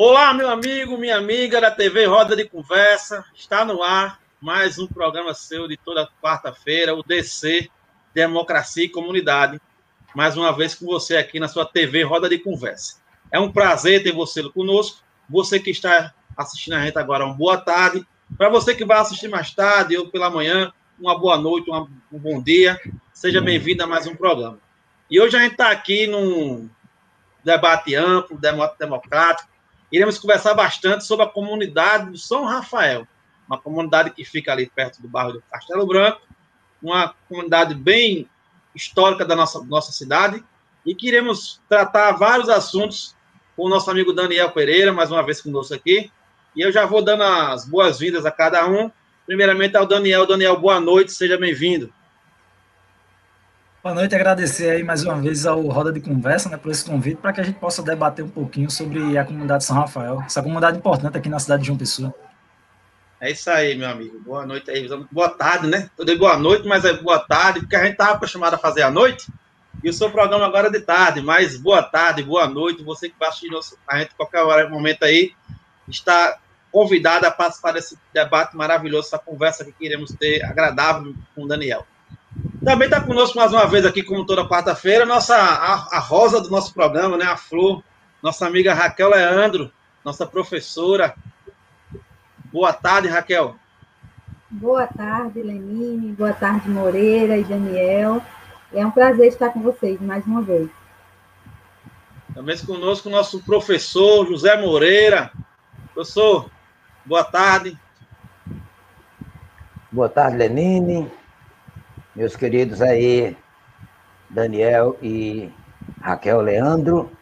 Olá, meu amigo, minha amiga da TV Roda de Conversa. Está no ar mais um programa seu de toda quarta-feira, o DC Democracia e Comunidade. Mais uma vez com você aqui na sua TV Roda de Conversa. É um prazer ter você conosco. Você que está assistindo a gente agora, uma boa tarde. Para você que vai assistir mais tarde ou pela manhã, uma boa noite, uma, um bom dia. Seja bem-vindo a mais um programa. E hoje a gente está aqui num debate amplo, democrático, iremos conversar bastante sobre a comunidade do São Rafael, uma comunidade que fica ali perto do bairro do Castelo Branco, uma comunidade bem histórica da nossa, nossa cidade, e que iremos tratar vários assuntos com o nosso amigo Daniel Pereira, mais uma vez conosco aqui. E eu já vou dando as boas-vindas a cada um. Primeiramente ao Daniel. Daniel, boa noite, seja bem-vindo. Boa noite, agradecer aí mais uma vez ao Roda de Conversa, né, por esse convite, para que a gente possa debater um pouquinho sobre a comunidade de São Rafael, essa comunidade importante aqui na cidade de João Pessoa. É isso aí, meu amigo. Boa noite aí. Boa tarde, né? Eu dei boa noite, mas é boa tarde, porque a gente estava acostumado a fazer à noite, e o seu programa agora é de tarde, mas boa tarde, boa noite. Você que assistir a gente qualquer hora, momento aí, está convidado a participar desse debate maravilhoso, essa conversa que queremos ter agradável com o Daniel. Também está conosco mais uma vez aqui, como toda quarta-feira, nossa a, a, rosa do nosso programa, né? A Flor, nossa amiga Raquel Leandro, nossa professora. Boa tarde, Raquel. Boa tarde, Lenine. Boa tarde, Moreira e Daniel. É um prazer estar com vocês mais uma vez. Também conosco o nosso professor José Moreira. Professor, boa tarde. Boa tarde, Lenine meus queridos aí, Daniel e Raquel Leandro,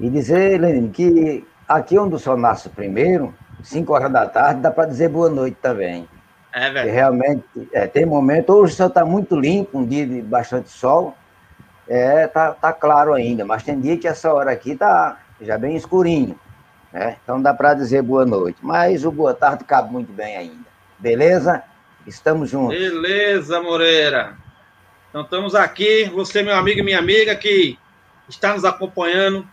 e dizer, Lenine, que aqui onde o sol nasce primeiro, 5 horas da tarde, dá para dizer boa noite também. É verdade. realmente, é, tem momento, hoje o céu está muito limpo, um dia de bastante sol, é, tá, tá claro ainda, mas tem dia que essa hora aqui tá já bem escurinho, né? Então dá para dizer boa noite, mas o boa tarde cabe muito bem ainda. Beleza? Estamos juntos. Beleza, Moreira. Então estamos aqui, você, meu amigo e minha amiga, que está nos acompanhando.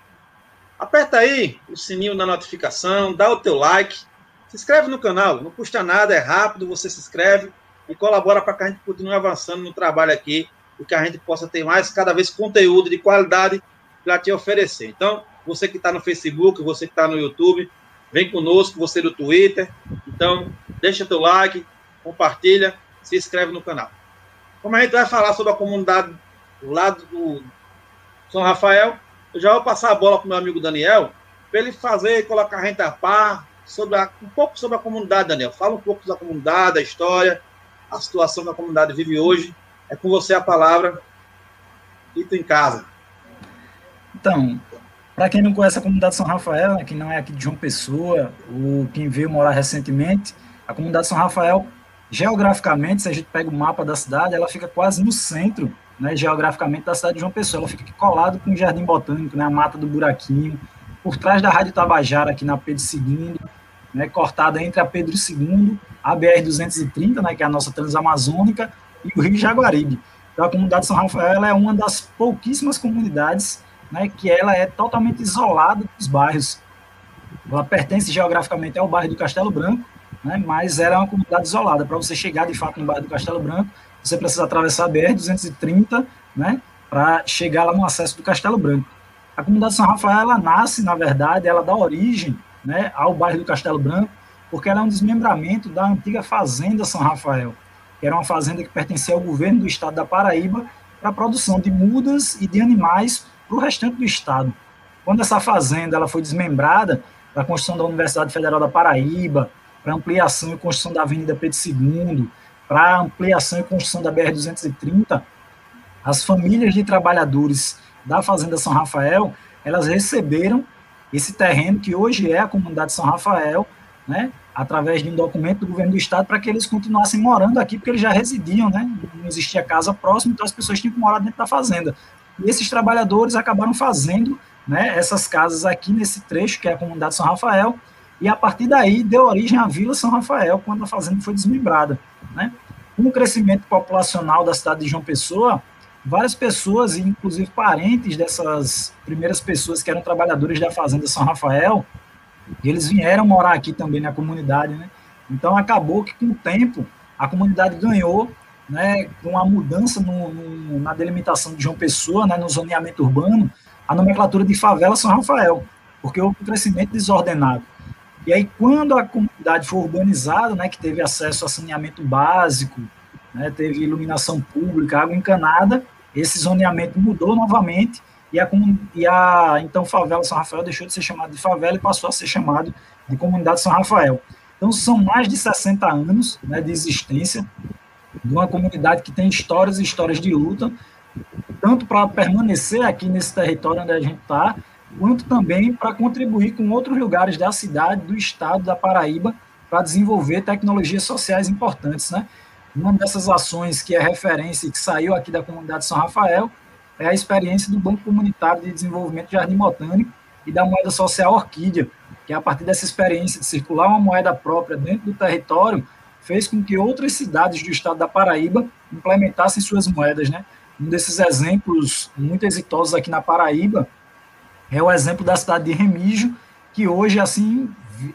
Aperta aí o sininho da notificação, dá o teu like, se inscreve no canal, não custa nada, é rápido, você se inscreve e colabora para que a gente continue avançando no trabalho aqui e que a gente possa ter mais, cada vez, conteúdo de qualidade para te oferecer. Então, você que está no Facebook, você que está no YouTube, vem conosco, você do Twitter. Então, deixa teu like, compartilha, se inscreve no canal. Como a gente vai falar sobre a comunidade do lado do São Rafael, eu já vou passar a bola para o meu amigo Daniel, para ele fazer colocar a gente a par sobre a, um pouco sobre a comunidade, Daniel. Fala um pouco da comunidade, a história, a situação que a comunidade vive hoje. É com você a palavra. Tu em casa. Então, para quem não conhece a comunidade São Rafael, né, que não é aqui de João Pessoa, ou quem veio morar recentemente, a comunidade São Rafael Geograficamente, se a gente pega o mapa da cidade, ela fica quase no centro, né, geograficamente, da cidade de João Pessoa. Ela fica colado com o Jardim Botânico, né, a Mata do Buraquinho, por trás da Rádio Tabajara, aqui na Pedro II, né, cortada entre a Pedro II, a BR-230, né, que é a nossa transamazônica, e o Rio Jaguaribe. Então, a comunidade de São Rafael é uma das pouquíssimas comunidades né, que ela é totalmente isolada dos bairros. Ela pertence geograficamente ao bairro do Castelo Branco, né? mas era uma comunidade isolada. Para você chegar de fato no bairro do Castelo Branco, você precisa atravessar a BR-230 né? para chegar lá no acesso do Castelo Branco. A comunidade São Rafael ela nasce, na verdade, ela dá origem né, ao bairro do Castelo Branco, porque ela é um desmembramento da antiga Fazenda São Rafael, que era uma fazenda que pertencia ao governo do estado da Paraíba para a produção de mudas e de animais para o restante do estado. Quando essa fazenda ela foi desmembrada para a construção da Universidade Federal da Paraíba, para ampliação e construção da Avenida Pedro II, para ampliação e construção da BR-230, as famílias de trabalhadores da Fazenda São Rafael, elas receberam esse terreno que hoje é a comunidade São Rafael, né, através de um documento do governo do estado para que eles continuassem morando aqui, porque eles já residiam, né, não existia casa próxima, então as pessoas tinham que morar dentro da fazenda. E esses trabalhadores acabaram fazendo, né, essas casas aqui nesse trecho, que é a comunidade São Rafael, e a partir daí deu origem à Vila São Rafael, quando a fazenda foi desmembrada. Né? Com o crescimento populacional da cidade de João Pessoa, várias pessoas, inclusive parentes dessas primeiras pessoas que eram trabalhadores da fazenda São Rafael, eles vieram morar aqui também na comunidade, né? Então acabou que com o tempo a comunidade ganhou, né, com a mudança no, no, na delimitação de João Pessoa, né, no zoneamento urbano, a nomenclatura de favela São Rafael, porque houve um crescimento desordenado. E aí, quando a comunidade foi urbanizada, né, que teve acesso a saneamento básico, né, teve iluminação pública, água encanada, esse zoneamento mudou novamente e a, e a então favela São Rafael deixou de ser chamada de favela e passou a ser chamado de comunidade São Rafael. Então, são mais de 60 anos né, de existência de uma comunidade que tem histórias e histórias de luta, tanto para permanecer aqui nesse território onde a gente está, quanto também para contribuir com outros lugares da cidade, do estado da Paraíba, para desenvolver tecnologias sociais importantes. Né? Uma dessas ações que é referência e que saiu aqui da comunidade São Rafael é a experiência do Banco Comunitário de Desenvolvimento de Jardim Botânico e da moeda social Orquídea, que a partir dessa experiência de circular uma moeda própria dentro do território, fez com que outras cidades do estado da Paraíba implementassem suas moedas. Né? Um desses exemplos muito exitosos aqui na Paraíba é o exemplo da cidade de Remígio, que hoje, assim,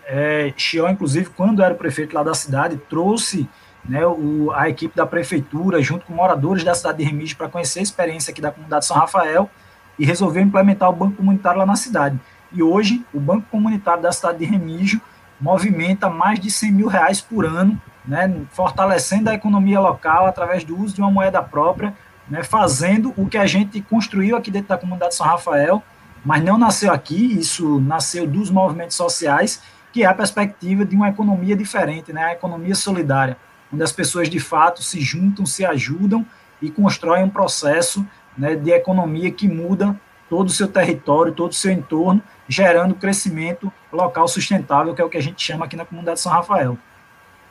é, Chió, inclusive, quando era prefeito lá da cidade, trouxe né, o, a equipe da prefeitura, junto com moradores da cidade de Remígio, para conhecer a experiência aqui da comunidade São Rafael e resolveu implementar o banco comunitário lá na cidade. E hoje, o banco comunitário da cidade de Remígio movimenta mais de 100 mil reais por ano, né, fortalecendo a economia local através do uso de uma moeda própria, né, fazendo o que a gente construiu aqui dentro da comunidade São Rafael, mas não nasceu aqui, isso nasceu dos movimentos sociais, que é a perspectiva de uma economia diferente, né, a economia solidária, onde as pessoas de fato se juntam, se ajudam e constroem um processo né, de economia que muda todo o seu território, todo o seu entorno, gerando crescimento local sustentável, que é o que a gente chama aqui na comunidade São Rafael.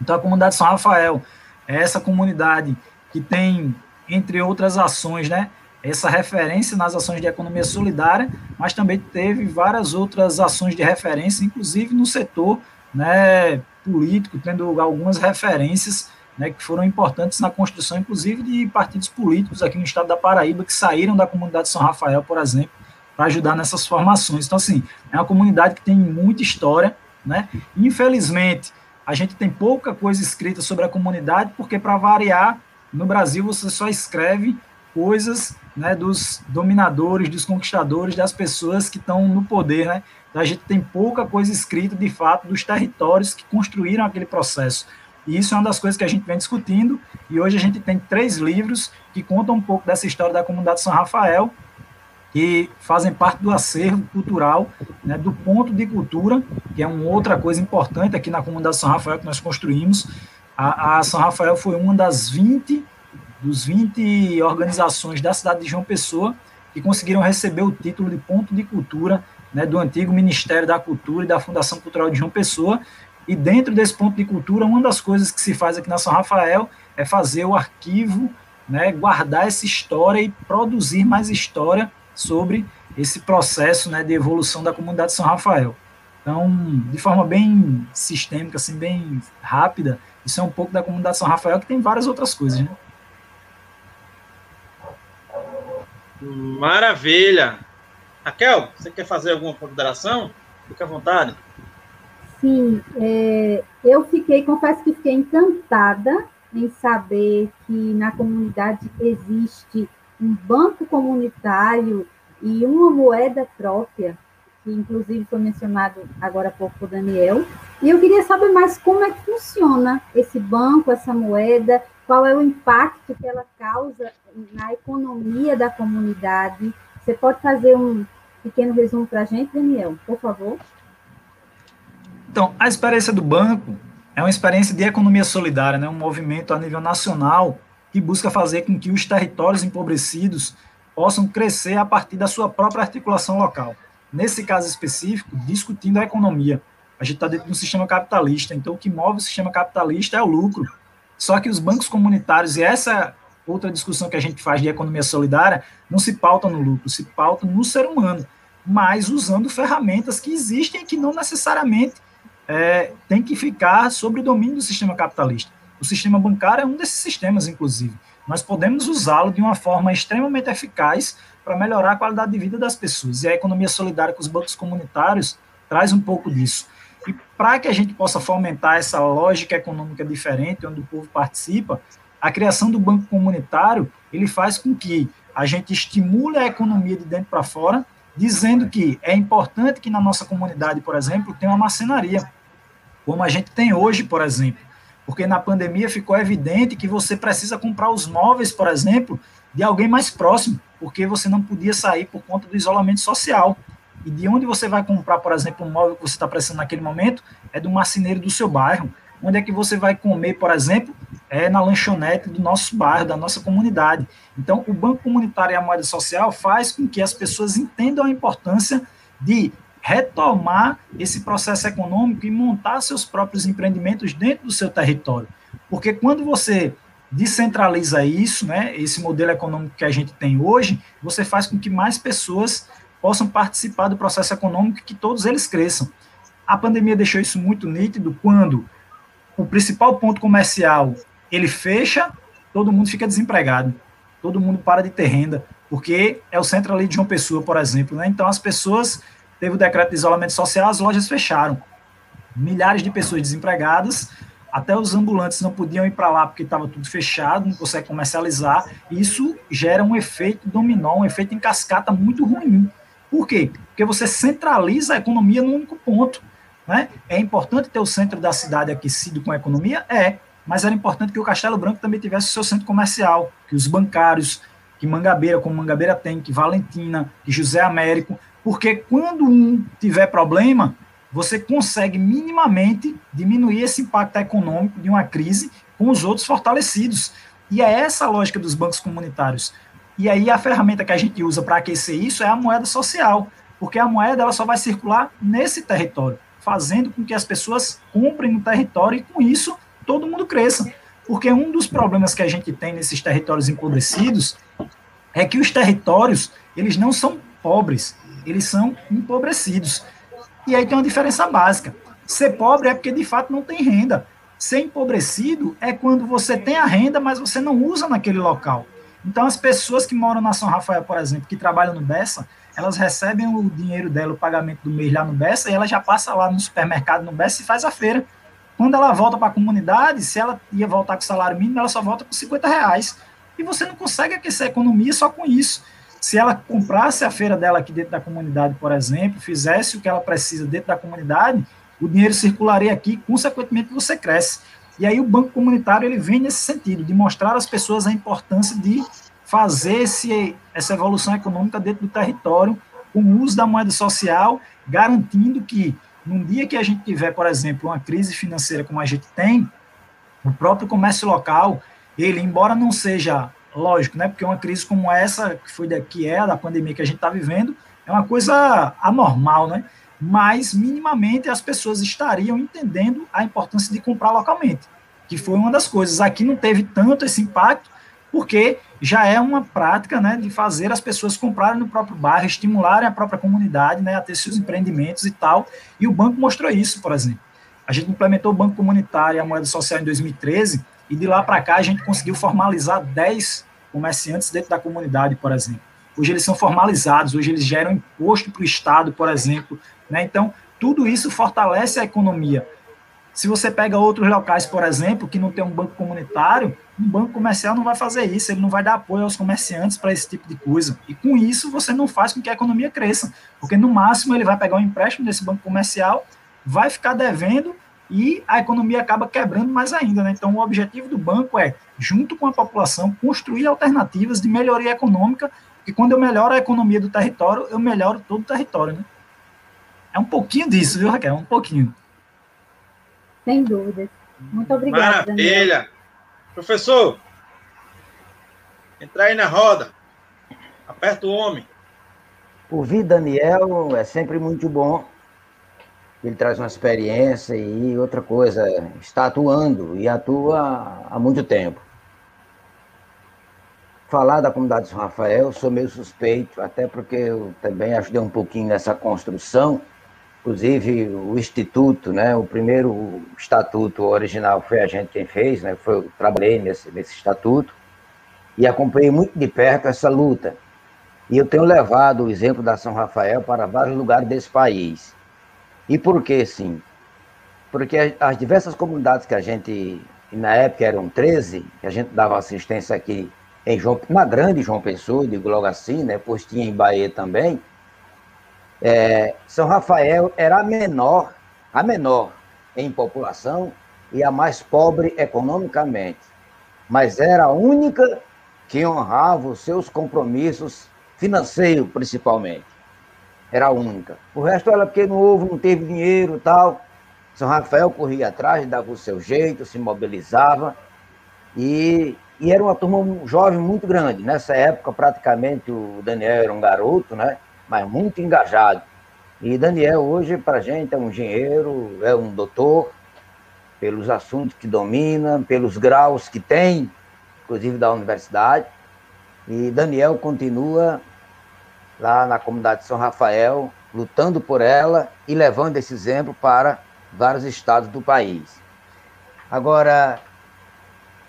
Então, a comunidade São Rafael é essa comunidade que tem, entre outras ações, né, essa referência nas ações de economia solidária, mas também teve várias outras ações de referência, inclusive no setor né, político, tendo algumas referências né, que foram importantes na construção, inclusive, de partidos políticos aqui no estado da Paraíba, que saíram da comunidade São Rafael, por exemplo, para ajudar nessas formações. Então, assim, é uma comunidade que tem muita história, né? Infelizmente, a gente tem pouca coisa escrita sobre a comunidade, porque, para variar, no Brasil você só escreve coisas né, dos dominadores, dos conquistadores, das pessoas que estão no poder, né? A gente tem pouca coisa escrita, de fato, dos territórios que construíram aquele processo. E isso é uma das coisas que a gente vem discutindo, e hoje a gente tem três livros que contam um pouco dessa história da comunidade São Rafael, que fazem parte do acervo cultural, né, do ponto de cultura, que é uma outra coisa importante aqui na comunidade São Rafael que nós construímos. A, a São Rafael foi uma das 20 dos 20 organizações da cidade de João Pessoa que conseguiram receber o título de ponto de cultura né, do antigo Ministério da Cultura e da Fundação Cultural de João Pessoa. E dentro desse ponto de cultura, uma das coisas que se faz aqui na São Rafael é fazer o arquivo, né, guardar essa história e produzir mais história sobre esse processo né, de evolução da comunidade São Rafael. Então, de forma bem sistêmica, assim, bem rápida, isso é um pouco da comunidade São Rafael, que tem várias outras coisas. Né? Maravilha. Raquel, você quer fazer alguma consideração? Fique à vontade. Sim, é, eu fiquei, confesso que fiquei encantada em saber que na comunidade existe um banco comunitário e uma moeda própria, que inclusive foi mencionado agora há pouco por Daniel. E eu queria saber mais como é que funciona esse banco, essa moeda, qual é o impacto que ela causa na economia da comunidade. Você pode fazer um pequeno resumo para a gente, Daniel, por favor? Então, a experiência do banco é uma experiência de economia solidária, né? um movimento a nível nacional que busca fazer com que os territórios empobrecidos possam crescer a partir da sua própria articulação local. Nesse caso específico, discutindo a economia. A gente está dentro de um sistema capitalista, então o que move o sistema capitalista é o lucro. Só que os bancos comunitários, e essa outra discussão que a gente faz de economia solidária, não se pautam no lucro, se pautam no ser humano, mas usando ferramentas que existem e que não necessariamente é, tem que ficar sob o domínio do sistema capitalista. O sistema bancário é um desses sistemas, inclusive. Nós podemos usá-lo de uma forma extremamente eficaz para melhorar a qualidade de vida das pessoas. E a economia solidária com os bancos comunitários traz um pouco disso. E para que a gente possa fomentar essa lógica econômica diferente, onde o povo participa, a criação do banco comunitário, ele faz com que a gente estimule a economia de dentro para fora, dizendo que é importante que na nossa comunidade, por exemplo, tenha uma marcenaria, como a gente tem hoje, por exemplo. Porque na pandemia ficou evidente que você precisa comprar os móveis, por exemplo, de alguém mais próximo, porque você não podia sair por conta do isolamento social. E de onde você vai comprar, por exemplo, um móvel que você está precisando naquele momento, é do marceneiro do seu bairro. Onde é que você vai comer, por exemplo? É na lanchonete do nosso bairro, da nossa comunidade. Então, o Banco Comunitário e a moeda social faz com que as pessoas entendam a importância de retomar esse processo econômico e montar seus próprios empreendimentos dentro do seu território. Porque quando você descentraliza isso, né, esse modelo econômico que a gente tem hoje, você faz com que mais pessoas possam participar do processo econômico e que todos eles cresçam. A pandemia deixou isso muito nítido quando o principal ponto comercial ele fecha, todo mundo fica desempregado, todo mundo para de ter renda, porque é o centro ali de uma pessoa, por exemplo. Né? Então as pessoas teve o decreto de isolamento social, as lojas fecharam. Milhares de pessoas desempregadas, até os ambulantes não podiam ir para lá porque estava tudo fechado, não consegue comercializar. Isso gera um efeito dominó, um efeito em cascata muito ruim. Por quê? Porque você centraliza a economia num único ponto. Né? É importante ter o centro da cidade aquecido com a economia? É, mas era importante que o Castelo Branco também tivesse o seu centro comercial, que os bancários, que Mangabeira, como Mangabeira tem, que Valentina, que José Américo, porque quando um tiver problema, você consegue minimamente diminuir esse impacto econômico de uma crise com os outros fortalecidos. E é essa a lógica dos bancos comunitários. E aí a ferramenta que a gente usa para aquecer isso é a moeda social, porque a moeda ela só vai circular nesse território, fazendo com que as pessoas comprem no território e com isso todo mundo cresça. Porque um dos problemas que a gente tem nesses territórios empobrecidos é que os territórios, eles não são pobres, eles são empobrecidos. E aí tem uma diferença básica. Ser pobre é porque de fato não tem renda. Ser empobrecido é quando você tem a renda, mas você não usa naquele local. Então, as pessoas que moram na São Rafael, por exemplo, que trabalham no Bessa, elas recebem o dinheiro dela, o pagamento do mês lá no Bessa, e ela já passa lá no supermercado no Bessa e faz a feira. Quando ela volta para a comunidade, se ela ia voltar com salário mínimo, ela só volta com 50 reais. E você não consegue aquecer a economia só com isso. Se ela comprasse a feira dela aqui dentro da comunidade, por exemplo, fizesse o que ela precisa dentro da comunidade, o dinheiro circularia aqui, consequentemente você cresce. E aí o banco comunitário ele vem nesse sentido, de mostrar às pessoas a importância de fazer esse, essa evolução econômica dentro do território, com o uso da moeda social, garantindo que, num dia que a gente tiver, por exemplo, uma crise financeira como a gente tem, o próprio comércio local, ele, embora não seja lógico, né, porque uma crise como essa, que foi daqui é, da pandemia que a gente está vivendo, é uma coisa anormal, né? Mas minimamente as pessoas estariam entendendo a importância de comprar localmente, que foi uma das coisas. Aqui não teve tanto esse impacto, porque já é uma prática né, de fazer as pessoas comprarem no próprio bairro, estimularem a própria comunidade né, a ter seus empreendimentos e tal, e o banco mostrou isso, por exemplo. A gente implementou o Banco Comunitário e a Moeda Social em 2013, e de lá para cá a gente conseguiu formalizar 10 comerciantes dentro da comunidade, por exemplo. Hoje eles são formalizados, hoje eles geram imposto para o Estado, por exemplo, né? Então, tudo isso fortalece a economia. Se você pega outros locais, por exemplo, que não tem um banco comunitário, um banco comercial não vai fazer isso, ele não vai dar apoio aos comerciantes para esse tipo de coisa. E com isso, você não faz com que a economia cresça, porque no máximo ele vai pegar um empréstimo desse banco comercial, vai ficar devendo e a economia acaba quebrando mais ainda. Né? Então, o objetivo do banco é, junto com a população, construir alternativas de melhoria econômica, e quando eu melhoro a economia do território, eu melhoro todo o território. Né? É um pouquinho disso, viu, Raquel? Um pouquinho. Sem dúvida. Muito obrigada. Maravilha. Daniel. Professor, entrar aí na roda. Aperta o homem. Ouvir Daniel é sempre muito bom. Ele traz uma experiência e outra coisa, está atuando e atua há muito tempo. Falar da comunidade de São Rafael, sou meio suspeito, até porque eu também ajudei um pouquinho nessa construção Inclusive, o Instituto, né, o primeiro estatuto original foi a gente quem fez, né, foi, eu trabalhei nesse, nesse estatuto e acompanhei muito de perto essa luta. E eu tenho levado o exemplo da São Rafael para vários lugares desse país. E por que sim? porque as diversas comunidades que a gente, na época eram 13, que a gente dava assistência aqui em João, na grande João Pessoa, digo logo assim, né? Pois tinha em Bahia também. É, São Rafael era a menor, a menor em população e a mais pobre economicamente, mas era a única que honrava os seus compromissos financeiros, principalmente. Era a única. O resto era porque não houve, não teve dinheiro tal. São Rafael corria atrás, dava o seu jeito, se mobilizava e, e era uma turma jovem muito grande. Nessa época, praticamente, o Daniel era um garoto, né? Mas muito engajado. E Daniel, hoje, para a gente, é um engenheiro, é um doutor, pelos assuntos que domina, pelos graus que tem, inclusive da universidade. E Daniel continua lá na comunidade de São Rafael, lutando por ela e levando esse exemplo para vários estados do país. Agora,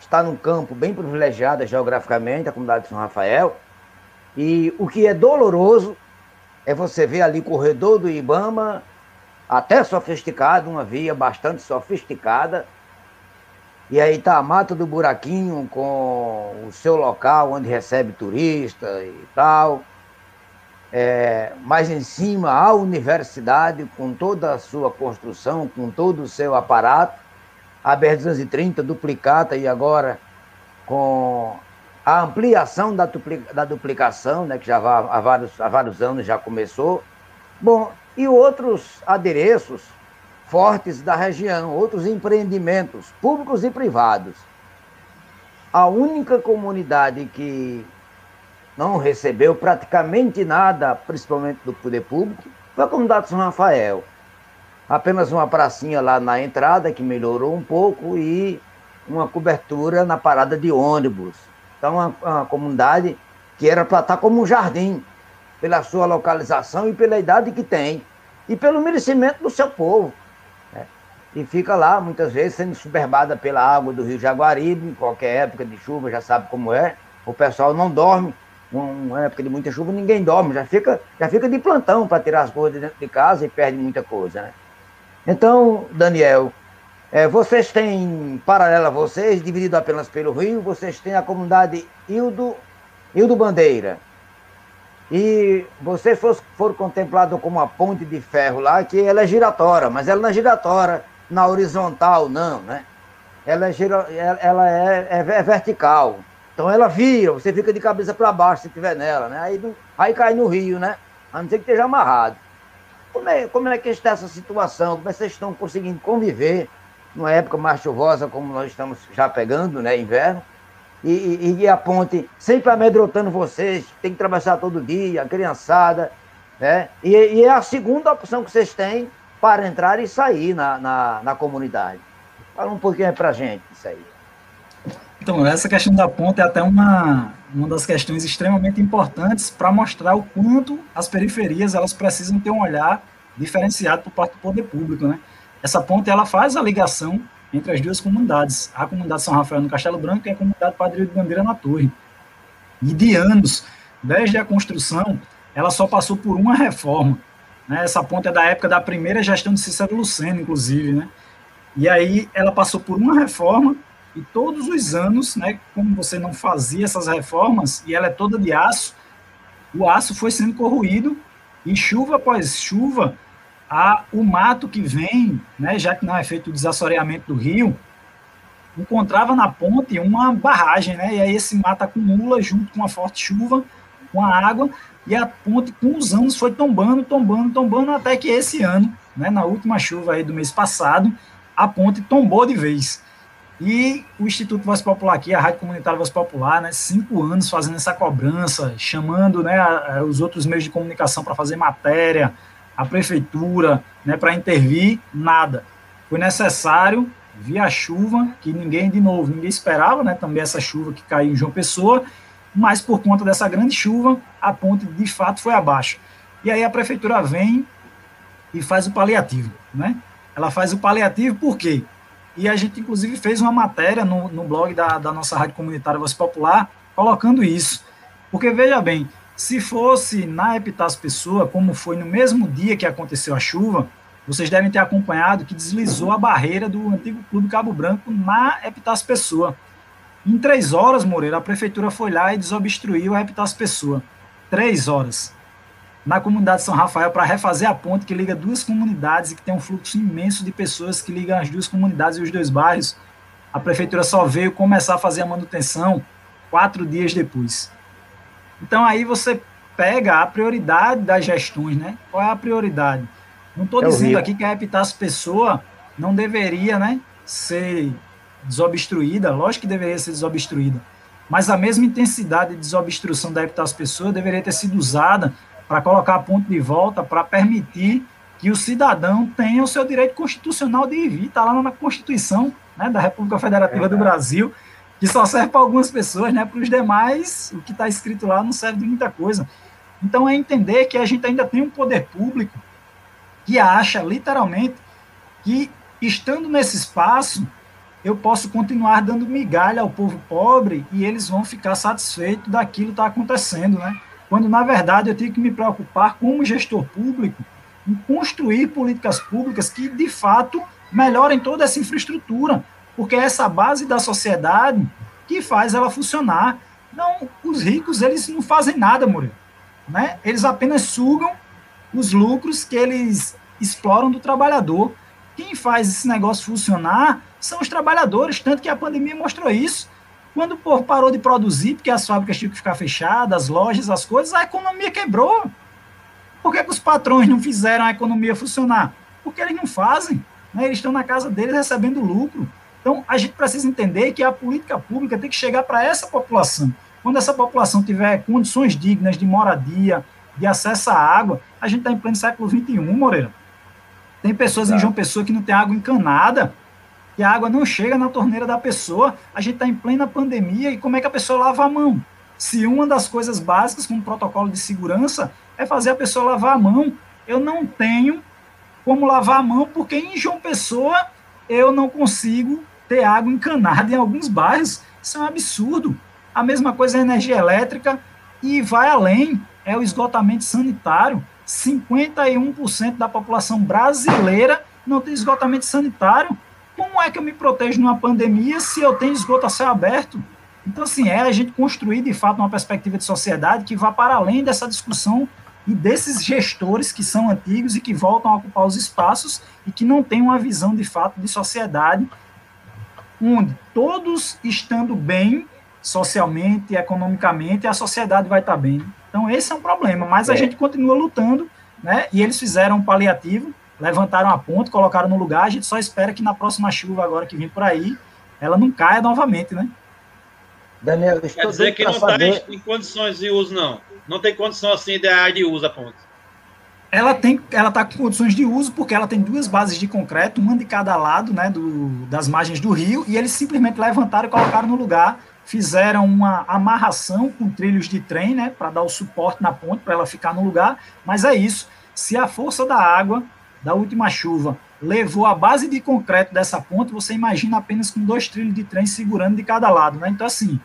está num campo bem privilegiado geograficamente, a comunidade de São Rafael, e o que é doloroso é você ver ali corredor do Ibama, até sofisticado, uma via bastante sofisticada, e aí tá a Mata do Buraquinho com o seu local onde recebe turista e tal. É, mais em cima a universidade com toda a sua construção, com todo o seu aparato. A BR-230 duplicata e agora com a ampliação da, da duplicação, né, que já há vários, há vários anos já começou. Bom, e outros adereços fortes da região, outros empreendimentos públicos e privados. A única comunidade que não recebeu praticamente nada, principalmente do poder público, foi a comunidade de São Rafael. Apenas uma pracinha lá na entrada, que melhorou um pouco, e uma cobertura na parada de ônibus. Então, uma, uma comunidade que era para estar como um jardim, pela sua localização e pela idade que tem, e pelo merecimento do seu povo. Né? E fica lá, muitas vezes, sendo superbada pela água do rio Jaguaribe, em qualquer época de chuva, já sabe como é. O pessoal não dorme, uma época de muita chuva, ninguém dorme, já fica, já fica de plantão para tirar as coisas dentro de casa e perde muita coisa. Né? Então, Daniel, é, vocês têm, paralela a vocês, dividido apenas pelo rio, vocês têm a comunidade Ildo, Ildo Bandeira. E vocês foram contemplados como uma ponte de ferro lá, que ela é giratória, mas ela não é giratória na horizontal, não, né? Ela é, gira, ela é, é, é vertical. Então ela vira, você fica de cabeça para baixo se tiver nela, né? Aí, aí cai no rio, né? A não ser que esteja amarrado. Como é, como é que está essa situação? Como é que vocês estão conseguindo conviver numa época mais chuvosa, como nós estamos já pegando, né, inverno, e, e, e a ponte sempre amedrontando vocês, tem que atravessar todo dia, a criançada, né? E, e, é a segunda opção que vocês têm para entrar e sair na, na, na comunidade. Fala um pouquinho para a gente isso aí. Então, essa questão da ponte é até uma, uma das questões extremamente importantes para mostrar o quanto as periferias elas precisam ter um olhar diferenciado por parte do poder público, né? Essa ponte ela faz a ligação entre as duas comunidades, a comunidade São Rafael no Castelo Branco e a comunidade Padre de Bandeira na Torre. E de anos, desde a construção, ela só passou por uma reforma. Né? Essa ponte é da época da primeira gestão de Cícero Luceno, inclusive. Né? E aí ela passou por uma reforma e todos os anos, né, como você não fazia essas reformas, e ela é toda de aço, o aço foi sendo corroído e chuva após chuva, a, o mato que vem, né, já que não é feito o desassoreamento do rio, encontrava na ponte uma barragem, né, e aí esse mato acumula junto com a forte chuva, com a água, e a ponte com os anos foi tombando, tombando, tombando, até que esse ano, né, na última chuva aí do mês passado, a ponte tombou de vez. E o Instituto Voz Popular aqui, a Rádio Comunitária Voz Popular, né, cinco anos fazendo essa cobrança, chamando né, os outros meios de comunicação para fazer matéria, a prefeitura, né, para intervir, nada. Foi necessário, via chuva, que ninguém, de novo, ninguém esperava, né, também essa chuva que caiu em João Pessoa, mas por conta dessa grande chuva, a ponte de fato foi abaixo. E aí a prefeitura vem e faz o paliativo, né? Ela faz o paliativo por quê? E a gente, inclusive, fez uma matéria no, no blog da, da nossa rádio comunitária Voz Popular, colocando isso. Porque, veja bem, se fosse na Epitácio Pessoa, como foi no mesmo dia que aconteceu a chuva, vocês devem ter acompanhado que deslizou a barreira do antigo Clube Cabo Branco na Epitácio Pessoa. Em três horas, Moreira, a prefeitura foi lá e desobstruiu a Epitácio Pessoa. Três horas. Na comunidade São Rafael, para refazer a ponte que liga duas comunidades e que tem um fluxo imenso de pessoas que ligam as duas comunidades e os dois bairros, a prefeitura só veio começar a fazer a manutenção quatro dias depois. Então aí você pega a prioridade das gestões, né? Qual é a prioridade? Não estou é dizendo aqui que a Epitácio Pessoa não deveria né, ser desobstruída, lógico que deveria ser desobstruída, mas a mesma intensidade de desobstrução da Epitácio Pessoa deveria ter sido usada para colocar a ponte de volta, para permitir que o cidadão tenha o seu direito constitucional de ir, está lá na Constituição né, da República Federativa é do Brasil, que só serve para algumas pessoas, né, para os demais, o que está escrito lá não serve de muita coisa. Então é entender que a gente ainda tem um poder público que acha literalmente que estando nesse espaço eu posso continuar dando migalha ao povo pobre e eles vão ficar satisfeitos daquilo que está acontecendo, né? Quando na verdade eu tenho que me preocupar como gestor público em construir políticas públicas que de fato melhorem toda essa infraestrutura, porque é essa base da sociedade que faz ela funcionar. Não, os ricos eles não fazem nada, Murilo, né? Eles apenas sugam os lucros que eles exploram do trabalhador. Quem faz esse negócio funcionar são os trabalhadores, tanto que a pandemia mostrou isso. Quando o povo parou de produzir, porque as fábricas tinham que ficar fechadas, as lojas, as coisas, a economia quebrou. Por que, que os patrões não fizeram a economia funcionar? Porque eles não fazem. Né? Eles estão na casa deles recebendo lucro. Então, a gente precisa entender que a política pública tem que chegar para essa população. Quando essa população tiver condições dignas de moradia, de acesso à água, a gente está em pleno século XXI, Moreira. Tem pessoas em João Pessoa que não tem água encanada, que a água não chega na torneira da pessoa. A gente está em plena pandemia e como é que a pessoa lava a mão? Se uma das coisas básicas, como protocolo de segurança, é fazer a pessoa lavar a mão, eu não tenho como lavar a mão, porque em João Pessoa eu não consigo ter água encanada em alguns bairros. Isso é um absurdo. A mesma coisa é a energia elétrica e vai além, é o esgotamento sanitário. 51% da população brasileira não tem esgotamento sanitário. Como é que eu me protejo numa pandemia se eu tenho esgoto a céu aberto? Então, assim, é a gente construir, de fato, uma perspectiva de sociedade que vá para além dessa discussão e desses gestores que são antigos e que voltam a ocupar os espaços e que não têm uma visão, de fato, de sociedade onde todos estando bem socialmente, economicamente, a sociedade vai estar bem. Então, esse é um problema, mas a é. gente continua lutando, né? E eles fizeram um paliativo, levantaram a ponte, colocaram no lugar. A gente só espera que na próxima chuva, agora que vem por aí, ela não caia novamente, né? Daniel, estou Quer dizer que não está em, em, condições de uso, não. Não tem condição assim ideal de uso a ponte. Ela tem, ela está com condições de uso porque ela tem duas bases de concreto, uma de cada lado, né, do, das margens do rio, e eles simplesmente levantaram e colocaram no lugar fizeram uma amarração com trilhos de trem, né, para dar o suporte na ponte, para ela ficar no lugar, mas é isso. Se a força da água da última chuva levou a base de concreto dessa ponte, você imagina apenas com dois trilhos de trem segurando de cada lado, né? Então assim,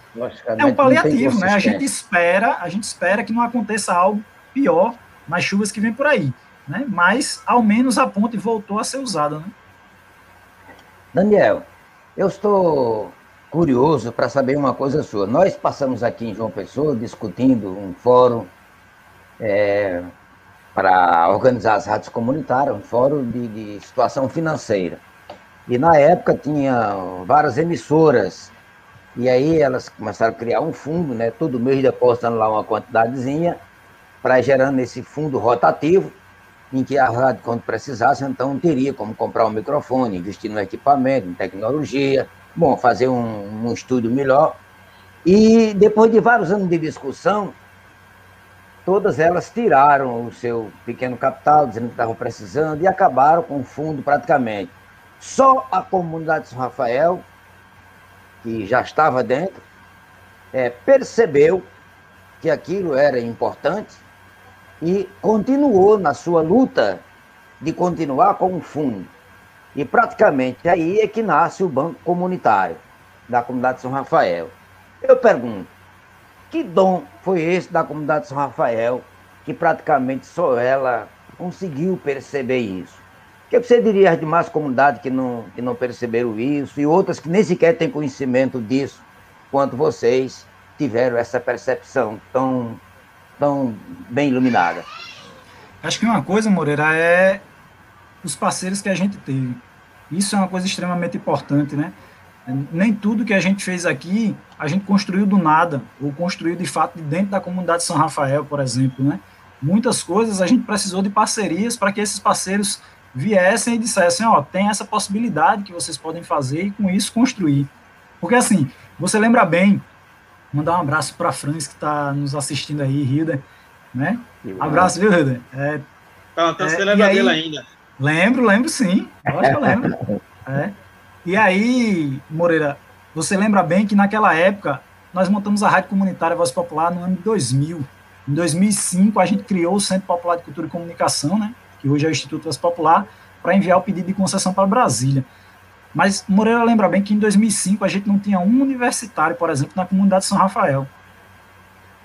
é um paliativo, né? A gente espera, a gente espera que não aconteça algo pior nas chuvas que vem por aí, né? Mas ao menos a ponte voltou a ser usada, né? Daniel, eu estou curioso para saber uma coisa sua. Nós passamos aqui em João Pessoa discutindo um fórum é, para organizar as rádios comunitárias, um fórum de, de, situação financeira. E na época tinha várias emissoras, e aí elas começaram a criar um fundo, né, todo mês depositando lá uma quantidadezinha, para gerando esse fundo rotativo, em que a rádio, quando precisasse, então teria como comprar um microfone, investir no equipamento, em tecnologia, bom, fazer um, um estudo melhor. E depois de vários anos de discussão, todas elas tiraram o seu pequeno capital, dizendo que estavam precisando, e acabaram com o fundo praticamente. Só a comunidade de São Rafael, que já estava dentro, é, percebeu que aquilo era importante e continuou na sua luta de continuar com o fundo. E praticamente aí é que nasce o Banco Comunitário da comunidade de São Rafael. Eu pergunto, que dom foi esse da comunidade de São Rafael que praticamente só ela conseguiu perceber isso? que você diria às demais comunidades que não, que não perceberam isso e outras que nem sequer têm conhecimento disso, quanto vocês tiveram essa percepção tão, tão bem iluminada? Acho que uma coisa, Moreira, é os parceiros que a gente teve. Isso é uma coisa extremamente importante, né? Nem tudo que a gente fez aqui a gente construiu do nada, ou construiu de fato de dentro da comunidade de São Rafael, por exemplo, né? Muitas coisas a gente precisou de parcerias para que esses parceiros viessem e dissessem, ó, tem essa possibilidade que vocês podem fazer e com isso construir. Porque assim, você lembra bem, mandar um abraço para a Franz que está nos assistindo aí, Hilda, né? Abraço, viu, Hilda? É, então, então é, você lembra aí, dele ainda? Lembro, lembro sim, lógico que eu lembro. É. E aí, Moreira, você lembra bem que naquela época nós montamos a Rádio Comunitária Voz Popular no ano de 2000. Em 2005 a gente criou o Centro Popular de Cultura e Comunicação, né? que hoje é o Instituto Voz Popular, para enviar o pedido de concessão para Brasília. Mas Moreira lembra bem que em 2005 a gente não tinha um universitário, por exemplo, na comunidade de São Rafael.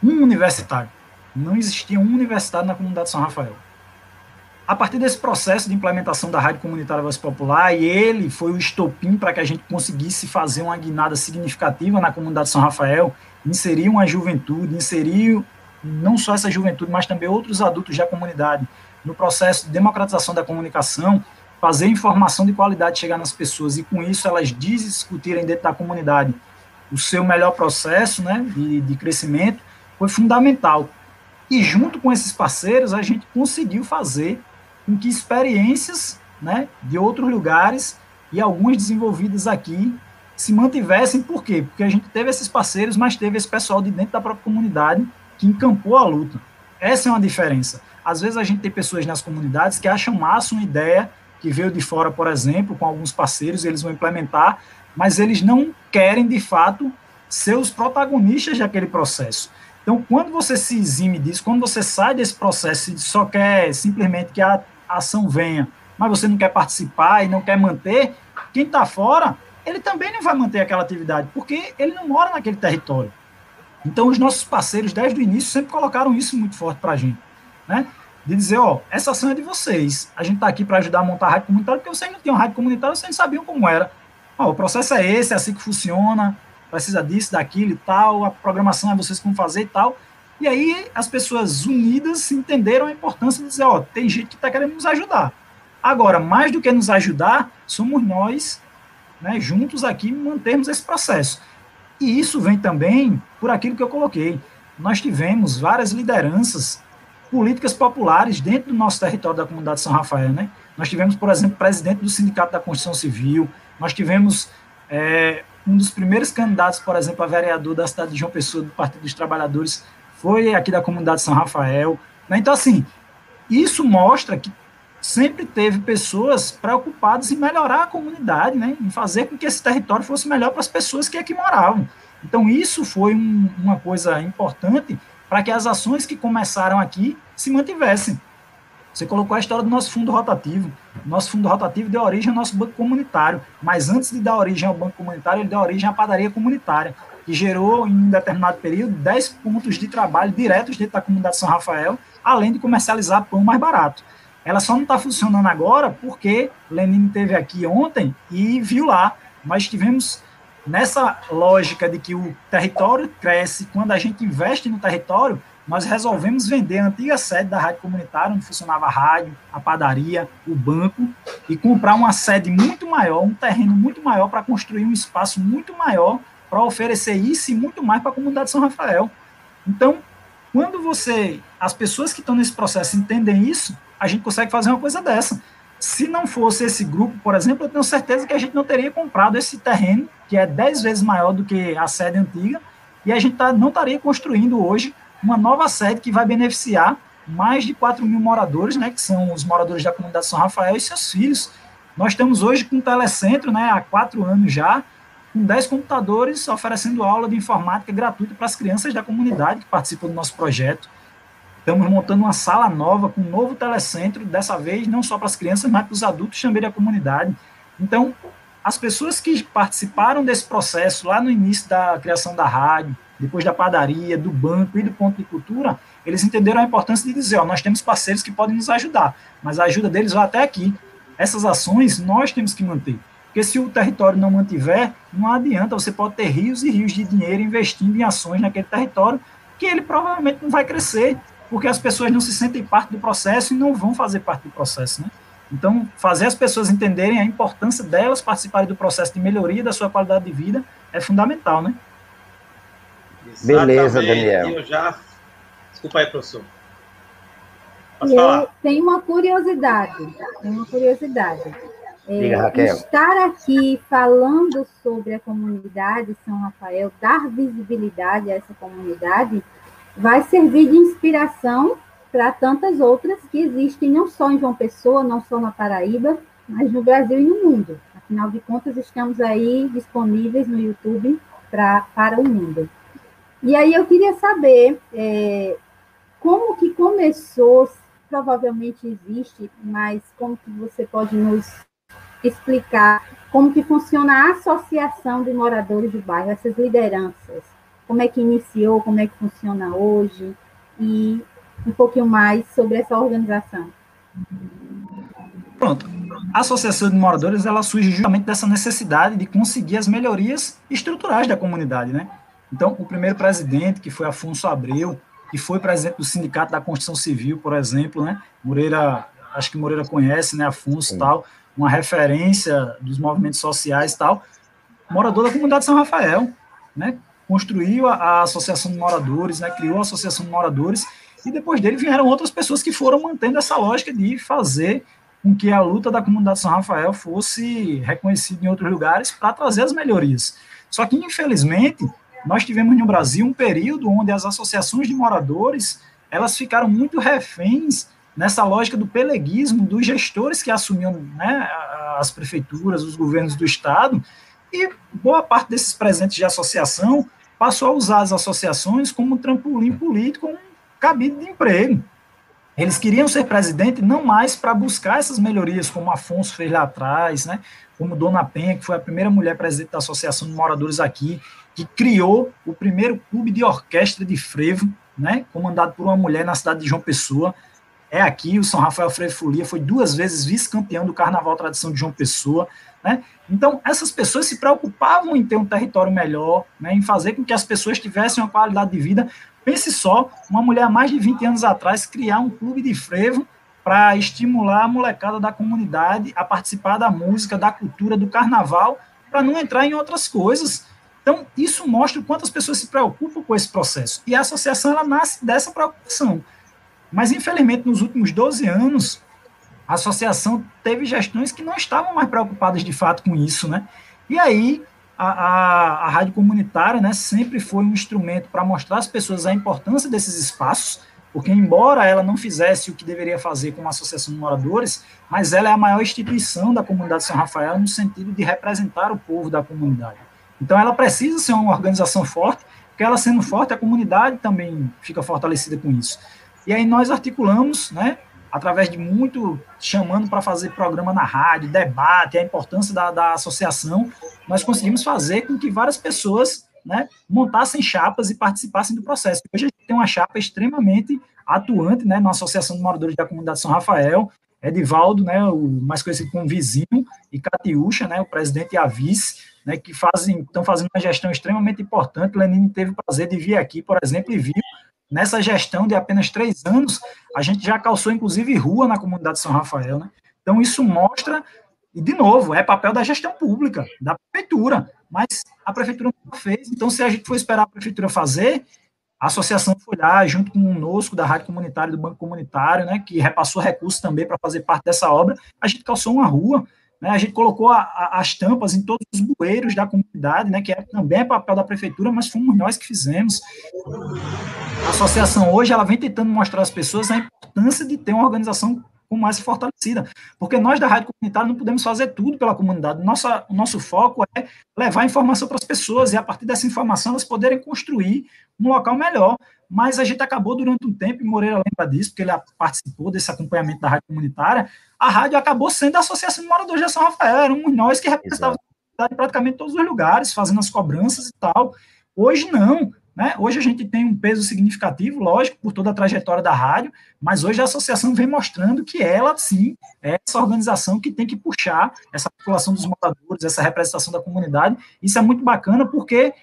Um universitário. Não existia um universitário na comunidade de São Rafael. A partir desse processo de implementação da Rádio Comunitária Voz Popular, e ele foi o estopim para que a gente conseguisse fazer uma guinada significativa na comunidade de São Rafael, inserir uma juventude, inserir não só essa juventude, mas também outros adultos da comunidade no processo de democratização da comunicação, fazer informação de qualidade chegar nas pessoas e com isso elas discutirem dentro da comunidade o seu melhor processo né, de, de crescimento, foi fundamental. E junto com esses parceiros, a gente conseguiu fazer com que experiências né, de outros lugares e algumas desenvolvidas aqui se mantivessem. Por quê? Porque a gente teve esses parceiros, mas teve esse pessoal de dentro da própria comunidade que encampou a luta. Essa é uma diferença. Às vezes a gente tem pessoas nas comunidades que acham massa uma ideia que veio de fora, por exemplo, com alguns parceiros, eles vão implementar, mas eles não querem, de fato, ser os protagonistas daquele processo. Então, quando você se exime disso, quando você sai desse processo e só quer simplesmente que a ação venha, mas você não quer participar e não quer manter, quem está fora, ele também não vai manter aquela atividade, porque ele não mora naquele território. Então, os nossos parceiros, desde o início, sempre colocaram isso muito forte para a gente né? De dizer, ó, essa ação é de vocês. A gente está aqui para ajudar a montar a rádio comunitária, porque vocês não tinham rádio comunitária, vocês não sabiam como era. Ó, o processo é esse, é assim que funciona, precisa disso, daquilo e tal, a programação é vocês como fazer e tal. E aí as pessoas unidas entenderam a importância de dizer, ó, tem gente que está querendo nos ajudar. Agora, mais do que nos ajudar, somos nós, né, juntos aqui, mantermos esse processo. E isso vem também por aquilo que eu coloquei. Nós tivemos várias lideranças políticas populares dentro do nosso território da comunidade de São Rafael. Né? Nós tivemos, por exemplo, presidente do Sindicato da Construção Civil, nós tivemos é, um dos primeiros candidatos, por exemplo, a vereador da cidade de João Pessoa, do Partido dos Trabalhadores, foi aqui da comunidade de São Rafael. Né? Então, assim, isso mostra que sempre teve pessoas preocupadas em melhorar a comunidade, né? em fazer com que esse território fosse melhor para as pessoas que aqui moravam. Então, isso foi um, uma coisa importante para que as ações que começaram aqui se mantivessem. Você colocou a história do nosso fundo rotativo. Nosso fundo rotativo deu origem ao nosso banco comunitário, mas antes de dar origem ao banco comunitário, ele deu origem à padaria comunitária, que gerou, em um determinado período, 10 pontos de trabalho diretos dentro da comunidade de São Rafael, além de comercializar pão mais barato. Ela só não está funcionando agora porque Lenine teve aqui ontem e viu lá. Mas tivemos nessa lógica de que o território cresce, quando a gente investe no território, nós resolvemos vender a antiga sede da rádio comunitária, onde funcionava a rádio, a padaria, o banco, e comprar uma sede muito maior, um terreno muito maior, para construir um espaço muito maior, para oferecer isso e muito mais para a comunidade de São Rafael. Então, quando você, as pessoas que estão nesse processo entendem isso, a gente consegue fazer uma coisa dessa. Se não fosse esse grupo, por exemplo, eu tenho certeza que a gente não teria comprado esse terreno, que é dez vezes maior do que a sede antiga, e a gente tá, não estaria construindo hoje uma nova sede que vai beneficiar mais de 4 mil moradores, né, que são os moradores da comunidade São Rafael e seus filhos. Nós estamos hoje com um telecentro, né, há quatro anos já, com 10 computadores oferecendo aula de informática gratuita para as crianças da comunidade que participam do nosso projeto. Estamos montando uma sala nova com um novo telecentro, dessa vez não só para as crianças, mas para os adultos também da comunidade. Então, as pessoas que participaram desse processo lá no início da criação da rádio, depois da padaria, do banco e do ponto de cultura, eles entenderam a importância de dizer, ó, nós temos parceiros que podem nos ajudar, mas a ajuda deles vai até aqui. essas ações nós temos que manter. Porque se o território não mantiver, não adianta, você pode ter rios e rios de dinheiro investindo em ações naquele território, que ele provavelmente não vai crescer, porque as pessoas não se sentem parte do processo e não vão fazer parte do processo, né? Então, fazer as pessoas entenderem a importância delas participarem do processo de melhoria da sua qualidade de vida é fundamental, né? Beleza, Daniel. Eu já... Desculpa aí, professor. Posso e falar? tem uma curiosidade, tem uma curiosidade. É, Diga, Raquel. Estar aqui falando sobre a comunidade São Rafael, dar visibilidade a essa comunidade, vai servir de inspiração para tantas outras que existem, não só em João Pessoa, não só na Paraíba, mas no Brasil e no mundo. Afinal de contas, estamos aí disponíveis no YouTube pra, para o mundo. E aí eu queria saber é, como que começou, provavelmente existe, mas como que você pode nos explicar como que funciona a associação de moradores do bairro, essas lideranças, como é que iniciou, como é que funciona hoje e um pouquinho mais sobre essa organização. Pronto. A Associação de Moradores ela surge justamente dessa necessidade de conseguir as melhorias estruturais da comunidade, né? Então, o primeiro presidente, que foi Afonso Abreu, que foi presidente do Sindicato da Construção Civil, por exemplo, né? Moreira, acho que Moreira conhece, né? Afonso e tal, uma referência dos movimentos sociais e tal, morador da comunidade de São Rafael, né? Construiu a, a Associação de Moradores, né? Criou a Associação de Moradores e depois dele vieram outras pessoas que foram mantendo essa lógica de fazer com que a luta da comunidade de São Rafael fosse reconhecida em outros lugares para trazer as melhorias. Só que, infelizmente, nós tivemos no Brasil um período onde as associações de moradores elas ficaram muito reféns nessa lógica do peleguismo dos gestores que assumiam né, as prefeituras, os governos do estado, e boa parte desses presentes de associação passou a usar as associações como um trampolim político, cabide de emprego. Eles queriam ser presidente não mais para buscar essas melhorias, como Afonso fez lá atrás, né? como Dona Penha, que foi a primeira mulher presidente da Associação de Moradores aqui, que criou o primeiro clube de orquestra de frevo, né? comandado por uma mulher na cidade de João Pessoa. É aqui, o São Rafael Freire Folia foi duas vezes vice-campeão do Carnaval Tradição de João Pessoa. Né? Então, essas pessoas se preocupavam em ter um território melhor, né? em fazer com que as pessoas tivessem uma qualidade de vida Pense só, uma mulher há mais de 20 anos atrás criar um clube de frevo para estimular a molecada da comunidade a participar da música, da cultura, do carnaval, para não entrar em outras coisas. Então, isso mostra o quanto as pessoas se preocupam com esse processo. E a associação ela nasce dessa preocupação. Mas, infelizmente, nos últimos 12 anos, a associação teve gestões que não estavam mais preocupadas de fato com isso, né? E aí a, a, a rádio comunitária né, sempre foi um instrumento para mostrar às pessoas a importância desses espaços, porque, embora ela não fizesse o que deveria fazer com a Associação de Moradores, mas ela é a maior instituição da comunidade de São Rafael no sentido de representar o povo da comunidade. Então, ela precisa ser uma organização forte, porque ela sendo forte, a comunidade também fica fortalecida com isso. E aí nós articulamos, né, através de muito chamando para fazer programa na rádio, debate, a importância da, da associação, nós conseguimos fazer com que várias pessoas né, montassem chapas e participassem do processo. Hoje a gente tem uma chapa extremamente atuante né, na Associação de Moradores da Comunidade São Rafael, Edivaldo, né, o mais conhecido como Vizinho, e Catiúcha, né, o presidente e a vice, né, que fazem, estão fazendo uma gestão extremamente importante. Lenine teve o prazer de vir aqui, por exemplo, e viu Nessa gestão de apenas três anos, a gente já calçou, inclusive, rua na comunidade de São Rafael. Né? Então, isso mostra, e de novo, é papel da gestão pública, da prefeitura, mas a prefeitura não fez. Então, se a gente for esperar a prefeitura fazer, a associação foi lá, junto com o NOSCO, da Rádio Comunitária, do Banco Comunitário, né, que repassou recursos também para fazer parte dessa obra, a gente calçou uma rua, né, a gente colocou a, a, as tampas em todos os bueiros da comunidade, né, que é, também é papel da prefeitura, mas fomos nós que fizemos. A associação hoje ela vem tentando mostrar às pessoas a importância de ter uma organização com mais fortalecida, porque nós da rádio comunitária não podemos fazer tudo pela comunidade. Nossa, o nosso foco é levar informação para as pessoas e a partir dessa informação elas poderem construir um local melhor. Mas a gente acabou durante um tempo, e Moreira lembra disso, porque ele participou desse acompanhamento da rádio comunitária, a rádio acabou sendo a Associação de Moradores de São Rafael, éramos nós que representávamos praticamente todos os lugares, fazendo as cobranças e tal. Hoje não, Né? Hoje a gente tem um peso significativo, lógico, por toda a trajetória da rádio, mas hoje a associação vem mostrando que ela, sim, é essa organização que tem que puxar essa população dos moradores, essa representação da comunidade. Isso é muito bacana porque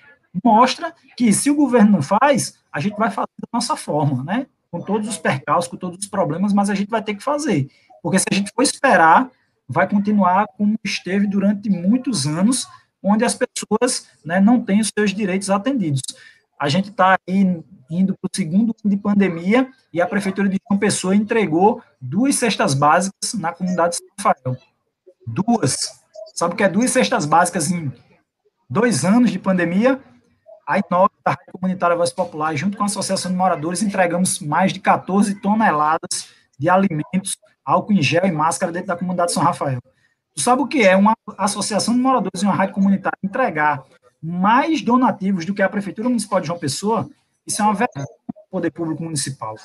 mostra que se o governo não faz, a gente vai fazer da nossa forma, né? Com todos os percalços, com todos os problemas, mas a gente vai ter que fazer. Porque se a gente for esperar, vai continuar como esteve durante muitos anos, onde as pessoas né, não têm os seus direitos atendidos. A gente está indo para o segundo ano de pandemia e a Prefeitura de João Pessoa entregou duas cestas básicas na comunidade de São Rafael. Duas. Sabe o que é duas cestas básicas em dois anos de pandemia? Aí nós, da Rádio Comunitária Voz Popular, junto com a Associação de Moradores, entregamos mais de 14 toneladas de alimentos, álcool em gel e máscara dentro da comunidade de São Rafael. Tu sabe o que é uma associação de moradores e uma rádio comunitária entregar mais donativos do que a Prefeitura Municipal de João Pessoa? Isso é uma vergonha do poder público municipal.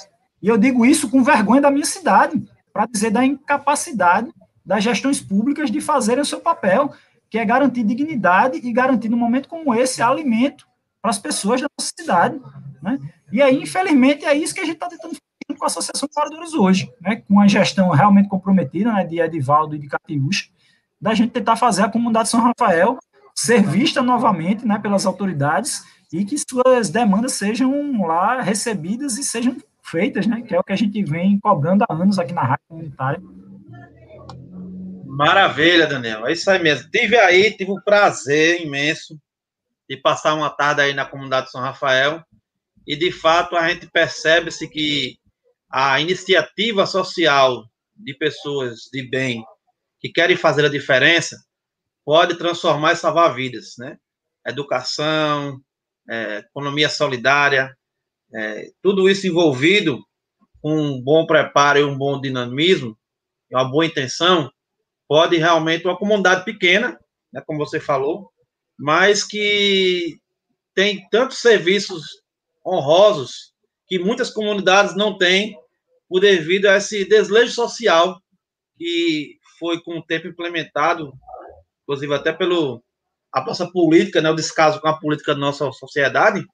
E eu digo isso com vergonha da minha cidade, para dizer da incapacidade das gestões públicas de fazerem o seu papel, que é garantir dignidade e garantir, num momento como esse, alimento para as pessoas da nossa cidade. Né? E aí, infelizmente, é isso que a gente está tentando fazer com a Associação de Moradores hoje, né? com a gestão realmente comprometida né, de Edivaldo e de Catiúcha, da gente tentar fazer a comunidade São Rafael ser vista novamente né, pelas autoridades e que suas demandas sejam lá recebidas e sejam feitas, né, que é o que a gente vem cobrando há anos aqui na rádio comunitária. Maravilha, Daniel. É isso aí mesmo. Tive aí, tive um prazer imenso de passar uma tarde aí na comunidade São Rafael e de fato a gente percebe-se que a iniciativa social de pessoas de bem que querem fazer a diferença pode transformar e salvar vidas, né? Educação, é, economia solidária, é, tudo isso envolvido com um bom preparo e um bom dinamismo, uma boa intenção, pode realmente uma comunidade pequena, né, como você falou, mas que tem tantos serviços honrosos que muitas comunidades não têm por devido a esse desejo social que foi com o tempo implementado, inclusive até pelo a nossa política, né, o descaso com a política da nossa sociedade,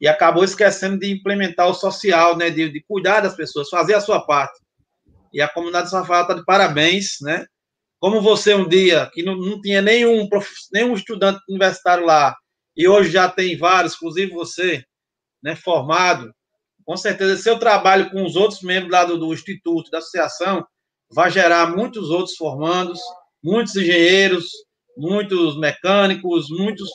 e acabou esquecendo de implementar o social, né, de, de cuidar das pessoas, fazer a sua parte. E a comunidade de Rafael está de parabéns, né? Como você um dia, que não, não tinha nenhum, nenhum estudante universitário lá, e hoje já tem vários, inclusive você, né, formado, com certeza seu trabalho com os outros membros lá do, do Instituto, da associação, vai gerar muitos outros formandos, muitos engenheiros, muitos mecânicos, muitos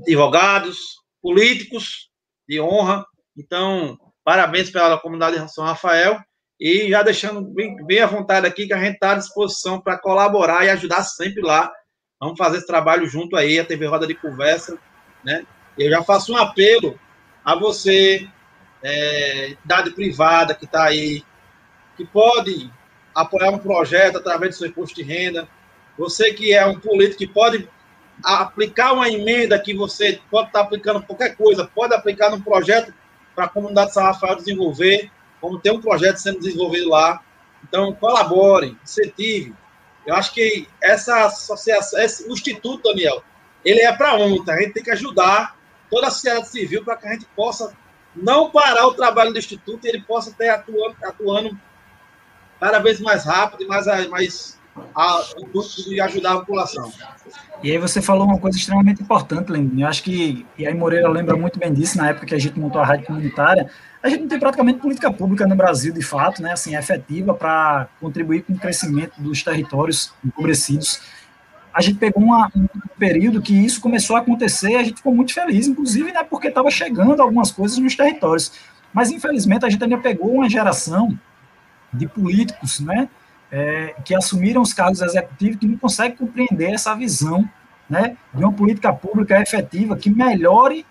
advogados, políticos de honra. Então, parabéns pela comunidade de São Rafael. E já deixando bem, bem à vontade aqui que a gente está à disposição para colaborar e ajudar sempre lá. Vamos fazer esse trabalho junto aí, a TV Roda de Conversa, né? Eu já faço um apelo a você, é, idade privada que está aí, que pode apoiar um projeto através do seu imposto de renda. Você que é um político que pode aplicar uma emenda que você pode estar aplicando qualquer coisa, pode aplicar num projeto para a comunidade de São Rafael desenvolver, como tem um projeto sendo desenvolvido lá. Então, colabore, incentive. Eu acho que essa associação, esse instituto, Daniel, ele é para ontem. A gente tem que ajudar toda a sociedade civil para que a gente possa não parar o trabalho do instituto e ele possa estar atuando, atuando cada vez mais rápido e mais, mais a, de ajudar a população. E aí você falou uma coisa extremamente importante, Leandro. Eu acho que, e aí Moreira lembra muito bem disso, na época que a gente montou a rádio comunitária, a gente não tem praticamente política pública no Brasil, de fato, né, assim, efetiva para contribuir com o crescimento dos territórios empobrecidos. A gente pegou uma, um período que isso começou a acontecer, a gente ficou muito feliz, inclusive, né, porque estava chegando algumas coisas nos territórios. Mas, infelizmente, a gente ainda pegou uma geração de políticos, né, é, que assumiram os cargos executivos que não conseguem compreender essa visão, né, de uma política pública efetiva que melhore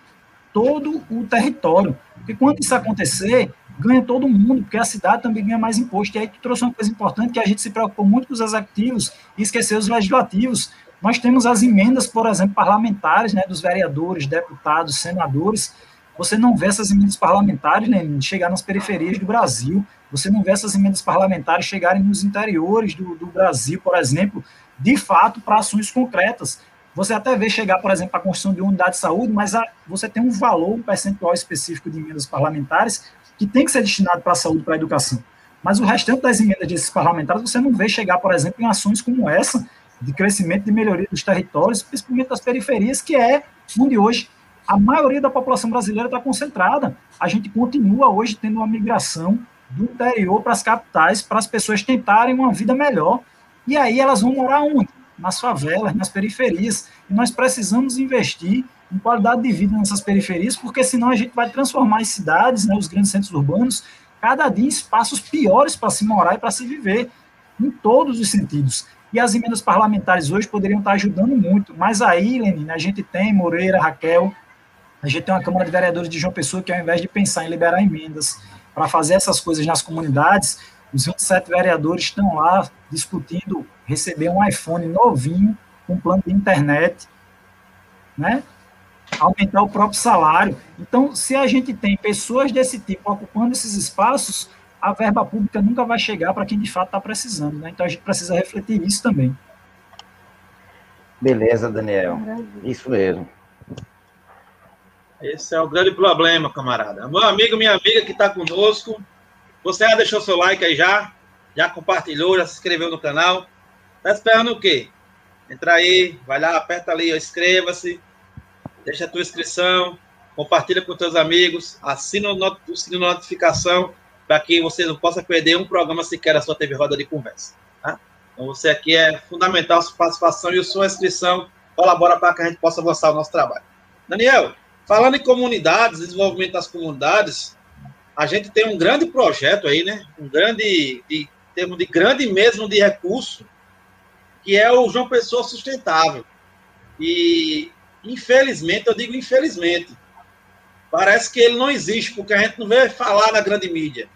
todo o território. Porque quando isso acontecer, ganha todo mundo, porque a cidade também ganha mais imposto. E aí tu trouxe uma coisa importante que a gente se preocupou muito com os executivos e esqueceu os legislativos. Nós temos as emendas, por exemplo, parlamentares, né, dos vereadores, deputados, senadores, você não vê essas emendas parlamentares né, chegar nas periferias do Brasil, você não vê essas emendas parlamentares chegarem nos interiores do, do Brasil, por exemplo, de fato, para ações concretas. você até vê chegar, por exemplo, a construção de unidade de saúde, mas a, você tem um valor, um percentual específico de emendas parlamentares que tem que ser destinado para a saúde, para a educação. Mas o restante das emendas desses parlamentares você não vê chegar, por exemplo, em ações como essa, de crescimento e melhoria dos territórios, principalmente das periferias, que é onde hoje a maioria da população brasileira está concentrada. A gente continua hoje tendo uma migração do interior para as capitais, para as pessoas tentarem uma vida melhor. E aí elas vão morar onde? nas favelas, nas periferias. E nós precisamos investir em qualidade de vida nessas periferias, porque senão a gente vai transformar as cidades, né, os grandes centros urbanos, cada dia em espaços piores para se morar e para se viver, em todos os sentidos. E as emendas parlamentares hoje poderiam estar ajudando muito, mas aí, Lenine, a gente tem Moreira, Raquel, a gente tem uma Câmara de Vereadores de João Pessoa que, ao invés de pensar em liberar emendas para fazer essas coisas nas comunidades, os 27 vereadores estão lá discutindo receber um iPhone novinho, com plano de internet, né? aumentar o próprio salário. Então, se a gente tem pessoas desse tipo ocupando esses espaços, a verba pública nunca vai chegar para quem de fato está precisando. Né? Então, a gente precisa refletir isso também. Beleza, Daniel. Isso mesmo. Esse é o grande problema, camarada. Meu amigo, minha amiga que está conosco, você já deixou seu like aí já? Já compartilhou, já se inscreveu no canal? Tá esperando o quê? Entra aí, vai lá, aperta ali, inscreva-se, deixa a tua inscrição, compartilha com teus amigos, assina o sininho de notificação para que você não possa perder um programa sequer da sua TV Roda de Conversa. Tá? Então, você aqui é fundamental a sua participação e a sua inscrição colabora para que a gente possa avançar o nosso trabalho. Daniel, falando em comunidades, desenvolvimento das comunidades, a gente tem um grande projeto aí, né? Um grande, de, termo de grande mesmo de recurso, que é o João Pessoa Sustentável. E, infelizmente, eu digo infelizmente, parece que ele não existe, porque a gente não vê falar na grande mídia.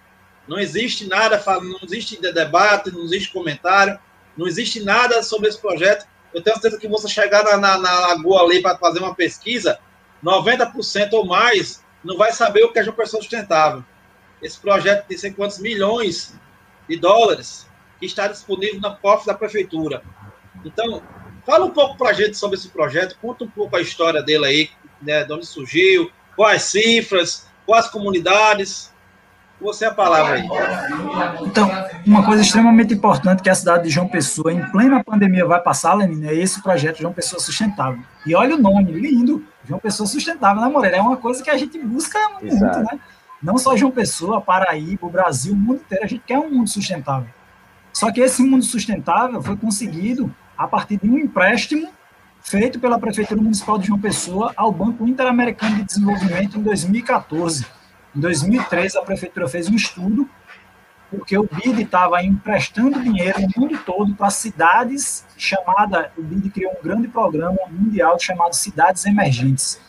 Não existe nada, não existe debate, não existe comentário, não existe nada sobre esse projeto. Eu tenho certeza que você chegar na, na, na lagoa ali para fazer uma pesquisa, 90% ou mais não vai saber o que é João Pessoa Sustentável esse projeto de sei quantos milhões de dólares que está disponível na cofre da prefeitura. Então, fala um pouco para a gente sobre esse projeto, conta um pouco a história dele aí, né, de onde surgiu, quais cifras, quais comunidades. Você é a palavra aí. Então, uma coisa extremamente importante que a cidade de João Pessoa, em plena pandemia, vai passar, Lenine, é esse projeto João Pessoa Sustentável. E olha o nome, lindo, João Pessoa Sustentável, né, Moreira? É uma coisa que a gente busca muito, Exato. né? Não só João Pessoa, Paraíba, o Brasil, o mundo inteiro, a gente quer um mundo sustentável. Só que esse mundo sustentável foi conseguido a partir de um empréstimo feito pela Prefeitura Municipal de João Pessoa ao Banco Interamericano de Desenvolvimento em 2014. Em 2013, a Prefeitura fez um estudo, porque o BID estava emprestando dinheiro no mundo todo para cidades chamada, o BID criou um grande programa mundial chamado Cidades Emergentes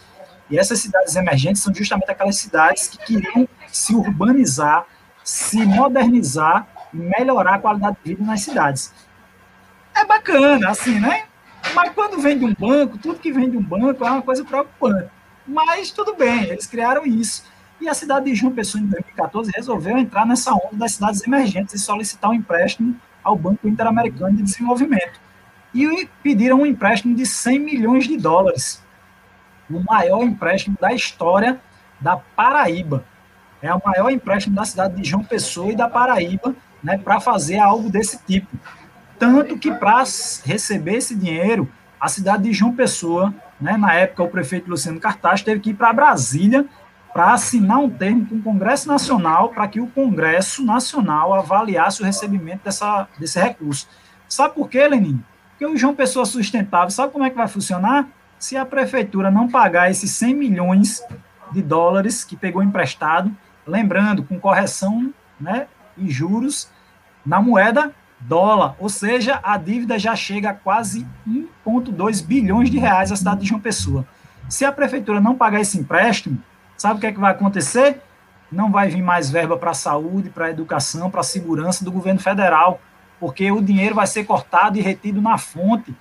e essas cidades emergentes são justamente aquelas cidades que queriam se urbanizar, se modernizar melhorar a qualidade de vida nas cidades. É bacana, assim, né? Mas quando vem de um banco, tudo que vem de um banco é uma coisa preocupante. Mas tudo bem, eles criaram isso. E a cidade de João Pessoa, em 2014, resolveu entrar nessa onda das cidades emergentes e solicitar um empréstimo ao Banco Interamericano de Desenvolvimento. E pediram um empréstimo de 100 milhões de dólares o maior empréstimo da história da Paraíba. É o maior empréstimo da cidade de João Pessoa e da Paraíba né, para fazer algo desse tipo. Tanto que para receber esse dinheiro, a cidade de João Pessoa, né, na época o prefeito Luciano Cartaz, teve que ir para Brasília para assinar um termo com o Congresso Nacional para que o Congresso Nacional avaliasse o recebimento dessa, desse recurso. Sabe por quê, Lenin? Porque o João Pessoa Sustentável, sabe como é que vai funcionar? se a prefeitura não pagar esses 100 milhões de dólares que pegou emprestado, lembrando, com correção né, e juros na moeda dólar, ou seja, a dívida já chega a quase 1,2 bilhões de reais à cidade de João Pessoa. Se a prefeitura não pagar esse empréstimo, sabe o que, é que vai acontecer? Não vai vir mais verba para a saúde, para a educação, para a segurança do governo federal, porque o dinheiro vai ser cortado e retido na fonte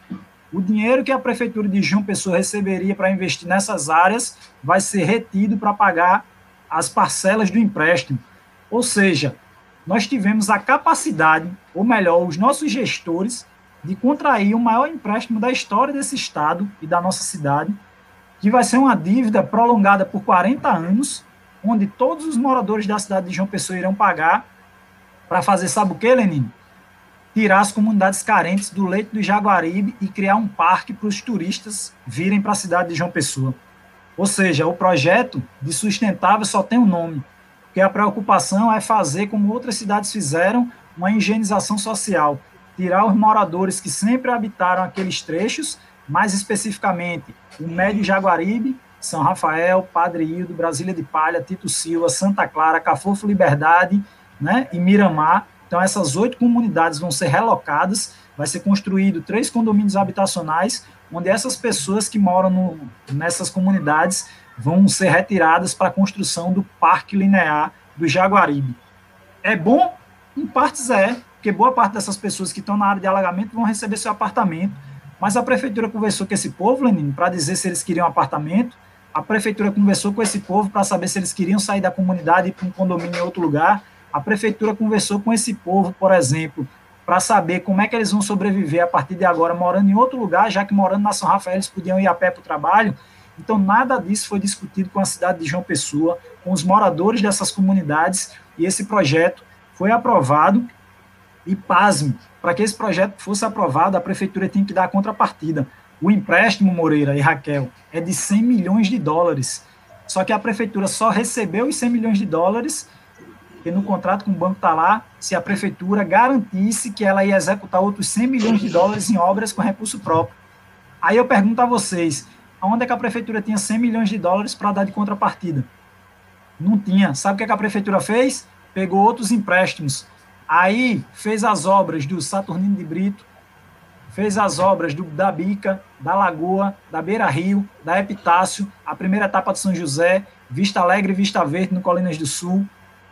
o dinheiro que a prefeitura de João Pessoa receberia para investir nessas áreas vai ser retido para pagar as parcelas do empréstimo. Ou seja, nós tivemos a capacidade, ou melhor, os nossos gestores de contrair o maior empréstimo da história desse estado e da nossa cidade, que vai ser uma dívida prolongada por 40 anos, onde todos os moradores da cidade de João Pessoa irão pagar para fazer, sabe o que, Lenin? Tirar as comunidades carentes do leito do Jaguaribe e criar um parque para os turistas virem para a cidade de João Pessoa. Ou seja, o projeto de sustentável só tem um nome, porque a preocupação é fazer como outras cidades fizeram, uma higienização social, tirar os moradores que sempre habitaram aqueles trechos, mais especificamente o Médio Jaguaribe, São Rafael, Padre Hildo, Brasília de Palha, Tito Silva, Santa Clara, Cafofo Liberdade né, e Miramar. Então, essas oito comunidades vão ser relocadas, vai ser construído três condomínios habitacionais, onde essas pessoas que moram no, nessas comunidades vão ser retiradas para a construção do Parque Linear do Jaguaribe. É bom? Em partes é, porque boa parte dessas pessoas que estão na área de alagamento vão receber seu apartamento, mas a prefeitura conversou com esse povo, Lenin, para dizer se eles queriam apartamento, a prefeitura conversou com esse povo para saber se eles queriam sair da comunidade e ir para um condomínio em outro lugar, a prefeitura conversou com esse povo, por exemplo, para saber como é que eles vão sobreviver a partir de agora morando em outro lugar, já que morando na São Rafael eles podiam ir a pé para o trabalho. Então, nada disso foi discutido com a cidade de João Pessoa, com os moradores dessas comunidades, e esse projeto foi aprovado. E pasme, para que esse projeto fosse aprovado, a prefeitura tem que dar a contrapartida. O empréstimo, Moreira e Raquel, é de 100 milhões de dólares. Só que a prefeitura só recebeu os 100 milhões de dólares, e no contrato com o banco está lá, se a prefeitura garantisse que ela ia executar outros 100 milhões de dólares em obras com recurso próprio. Aí eu pergunto a vocês, aonde é que a prefeitura tinha 100 milhões de dólares para dar de contrapartida? Não tinha. Sabe o que, é que a prefeitura fez? Pegou outros empréstimos Aí fez as obras do Saturnino de Brito, fez as obras do, da Bica, da Lagoa, da Beira Rio, da Epitácio, a primeira etapa de São José, Vista Alegre e Vista Verde no Colinas do Sul.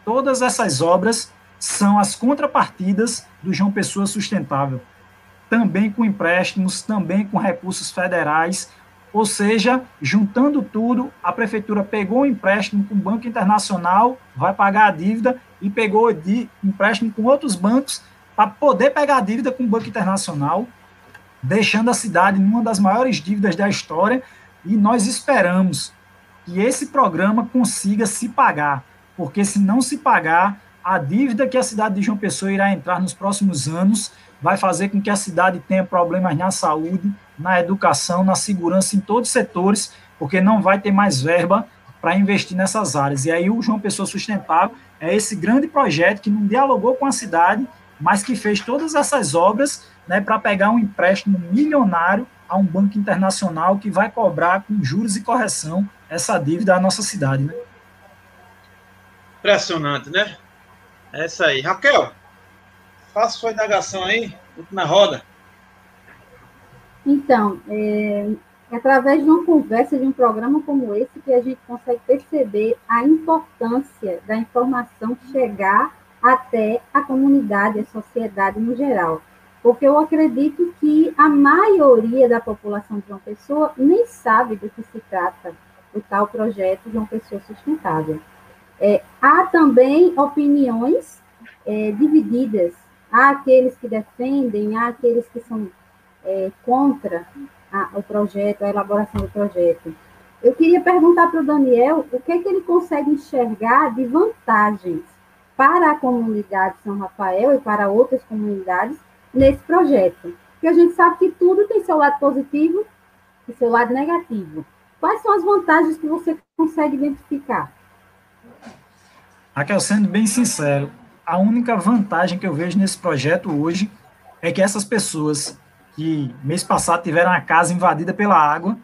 Todas essas obras são as contrapartidas do João Pessoa Sustentável. Também com empréstimos, também com recursos federais, ou seja, juntando tudo, a prefeitura pegou o um empréstimo com o Banco Internacional, vai pagar a dívida, e pegou de empréstimo com outros bancos para poder pegar a dívida com o Banco Internacional, deixando a cidade numa das maiores dívidas da história. E nós esperamos que esse programa consiga se pagar, porque se não se pagar, a dívida que a cidade de João Pessoa irá entrar nos próximos anos vai fazer com que a cidade tenha problemas na saúde, na educação, na segurança, em todos os setores, porque não vai ter mais verba para investir nessas áreas. E aí o João Pessoa Sustentável é esse grande projeto que não dialogou com a cidade, mas que fez todas essas obras né, para pegar um empréstimo milionário a um banco internacional que vai cobrar com juros e correção essa dívida à nossa cidade. Né? Impressionante, né? É isso aí. Raquel, faça sua indagação aí, na roda. Então, é, é através de uma conversa, de um programa como esse, que a gente consegue perceber a importância da informação chegar até a comunidade, a sociedade no geral. Porque eu acredito que a maioria da população de uma pessoa nem sabe do que se trata o tal projeto de uma pessoa sustentável. É, há também opiniões é, divididas Há aqueles que defendem, há aqueles que são é, contra a, o projeto, a elaboração do projeto. Eu queria perguntar para o Daniel o que, é que ele consegue enxergar de vantagens para a comunidade São Rafael e para outras comunidades nesse projeto. Porque a gente sabe que tudo tem seu lado positivo e seu lado negativo. Quais são as vantagens que você consegue identificar? Raquel, sendo bem sincero, a única vantagem que eu vejo nesse projeto hoje é que essas pessoas que mês passado tiveram a casa invadida pela água,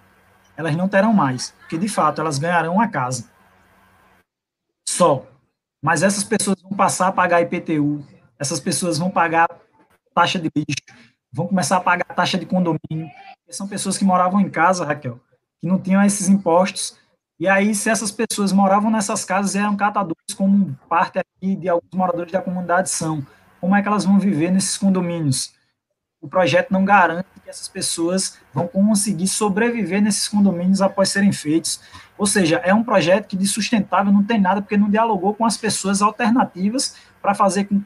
elas não terão mais, porque de fato elas ganharão a casa. Só. Mas essas pessoas vão passar a pagar IPTU, essas pessoas vão pagar taxa de lixo, vão começar a pagar taxa de condomínio. São pessoas que moravam em casa, Raquel, que não tinham esses impostos e aí, se essas pessoas moravam nessas casas e eram catadores, como parte aqui de alguns moradores da comunidade são, como é que elas vão viver nesses condomínios? O projeto não garante que essas pessoas vão conseguir sobreviver nesses condomínios após serem feitos. Ou seja, é um projeto que de sustentável não tem nada, porque não dialogou com as pessoas alternativas para fazer com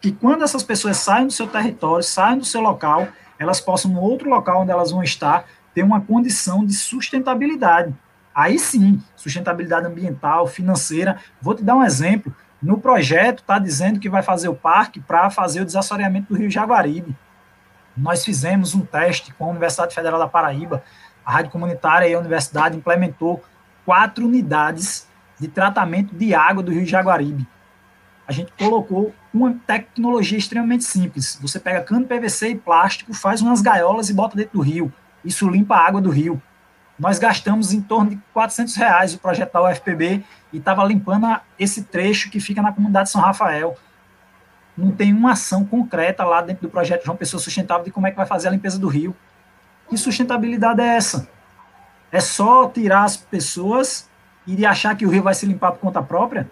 que quando essas pessoas saem do seu território, saem do seu local, elas possam, no outro local onde elas vão estar, ter uma condição de sustentabilidade. Aí sim, sustentabilidade ambiental, financeira. Vou te dar um exemplo. No projeto está dizendo que vai fazer o parque para fazer o desassoreamento do Rio Jaguaribe. Nós fizemos um teste com a Universidade Federal da Paraíba, a Rádio Comunitária e a Universidade implementou quatro unidades de tratamento de água do Rio Jaguaribe. A gente colocou uma tecnologia extremamente simples. Você pega cano PVC e plástico, faz umas gaiolas e bota dentro do rio. Isso limpa a água do rio. Nós gastamos em torno de 400 reais o projeto da UFPB e estava limpando esse trecho que fica na comunidade São Rafael. Não tem uma ação concreta lá dentro do projeto João Pessoa Sustentável de como é que vai fazer a limpeza do rio. Que sustentabilidade é essa? É só tirar as pessoas e achar que o rio vai se limpar por conta própria?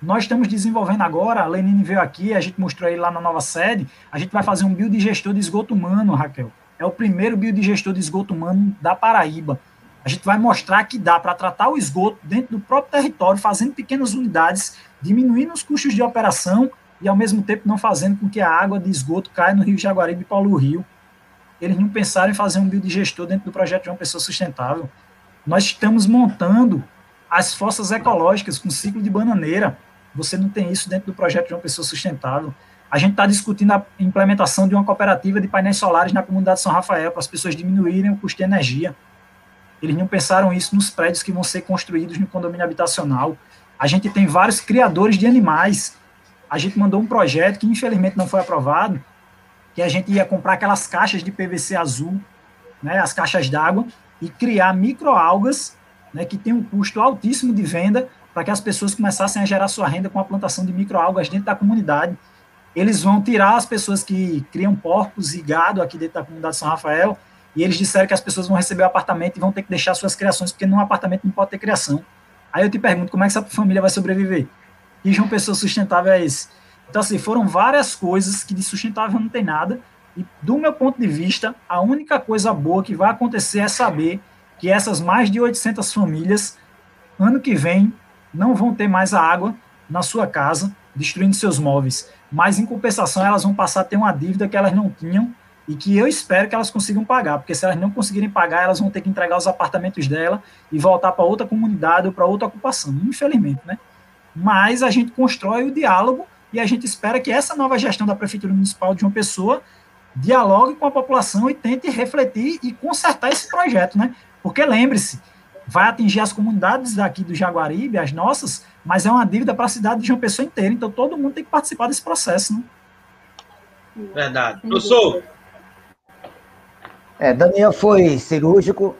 Nós estamos desenvolvendo agora, a Lenine veio aqui, a gente mostrou aí lá na nova sede, a gente vai fazer um biodigestor de esgoto humano, Raquel. É o primeiro biodigestor de esgoto humano da Paraíba. A gente vai mostrar que dá para tratar o esgoto dentro do próprio território, fazendo pequenas unidades, diminuindo os custos de operação e, ao mesmo tempo, não fazendo com que a água de esgoto caia no Rio Jaguaribe e Paulo Rio. Eles não pensaram em fazer um biodigestor dentro do projeto de uma pessoa sustentável. Nós estamos montando as fossas ecológicas com ciclo de bananeira, você não tem isso dentro do projeto de uma pessoa sustentável. A gente está discutindo a implementação de uma cooperativa de painéis solares na comunidade São Rafael, para as pessoas diminuírem o custo de energia. Eles não pensaram isso nos prédios que vão ser construídos no condomínio habitacional. A gente tem vários criadores de animais. A gente mandou um projeto que, infelizmente, não foi aprovado, que a gente ia comprar aquelas caixas de PVC azul, né, as caixas d'água, e criar microalgas, né, que tem um custo altíssimo de venda, para que as pessoas começassem a gerar sua renda com a plantação de microalgas dentro da comunidade. Eles vão tirar as pessoas que criam porcos e gado aqui dentro da comunidade de São Rafael, e eles disseram que as pessoas vão receber o apartamento e vão ter que deixar suas criações, porque num apartamento não pode ter criação. Aí eu te pergunto, como é que essa família vai sobreviver? E de uma pessoa sustentável é esse? Então, assim, foram várias coisas que de sustentável não tem nada, e do meu ponto de vista, a única coisa boa que vai acontecer é saber que essas mais de 800 famílias, ano que vem, não vão ter mais a água na sua casa, destruindo seus móveis. Mas, em compensação, elas vão passar a ter uma dívida que elas não tinham e que eu espero que elas consigam pagar, porque se elas não conseguirem pagar, elas vão ter que entregar os apartamentos dela e voltar para outra comunidade ou para outra ocupação, infelizmente, né? Mas a gente constrói o diálogo e a gente espera que essa nova gestão da Prefeitura Municipal de uma pessoa dialogue com a população e tente refletir e consertar esse projeto, né? Porque lembre-se, vai atingir as comunidades daqui do Jaguaribe, as nossas, mas é uma dívida para a cidade de João Pessoa inteira. Então todo mundo tem que participar desse processo, né? Verdade. Professor. É, Daniel foi cirúrgico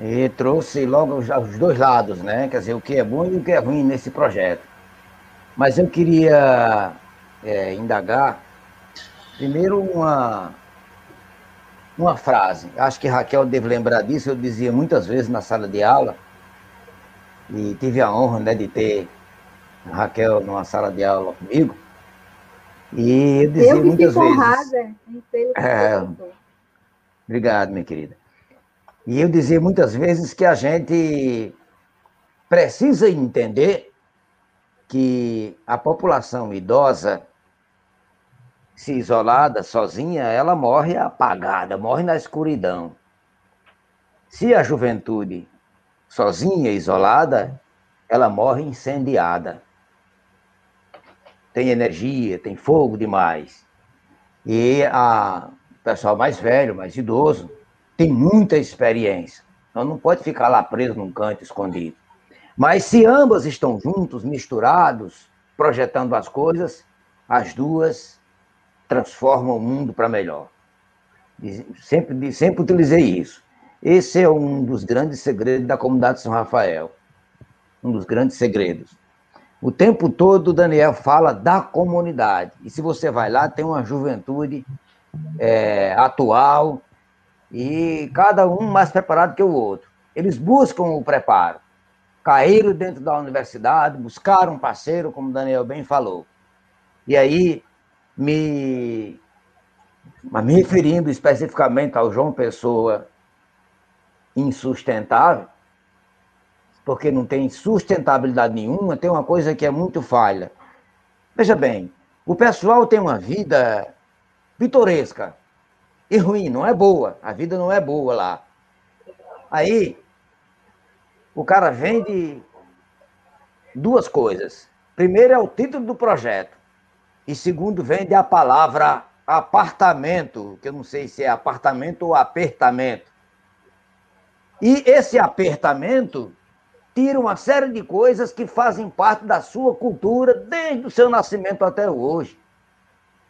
e trouxe logo os, os dois lados, né? Quer dizer, o que é bom e o que é ruim nesse projeto. Mas eu queria é, indagar, primeiro, uma, uma frase. Acho que Raquel deve lembrar disso, eu dizia muitas vezes na sala de aula, e tive a honra né, de ter Raquel numa sala de aula comigo. E eu dizia eu muitas vezes. Honrada é, obrigado, minha querida. E eu dizia muitas vezes que a gente precisa entender que a população idosa se isolada, sozinha, ela morre apagada, morre na escuridão. Se a juventude sozinha, isolada, ela morre incendiada. Tem energia, tem fogo demais. E a o pessoal mais velho, mais idoso, tem muita experiência. Então não pode ficar lá preso num canto escondido. Mas se ambas estão juntos, misturados, projetando as coisas, as duas transforma o mundo para melhor. Sempre, sempre utilizei isso. Esse é um dos grandes segredos da comunidade São Rafael. Um dos grandes segredos. O tempo todo, Daniel fala da comunidade. E se você vai lá, tem uma juventude é, atual e cada um mais preparado que o outro. Eles buscam o preparo. Caíram dentro da universidade, buscaram um parceiro, como Daniel bem falou. E aí me, me referindo especificamente ao João Pessoa insustentável, porque não tem sustentabilidade nenhuma, tem uma coisa que é muito falha. Veja bem, o pessoal tem uma vida pitoresca. E ruim, não é boa. A vida não é boa lá. Aí, o cara vende duas coisas. Primeiro é o título do projeto. E segundo, vende a palavra apartamento, que eu não sei se é apartamento ou apertamento. E esse apertamento tira uma série de coisas que fazem parte da sua cultura desde o seu nascimento até hoje.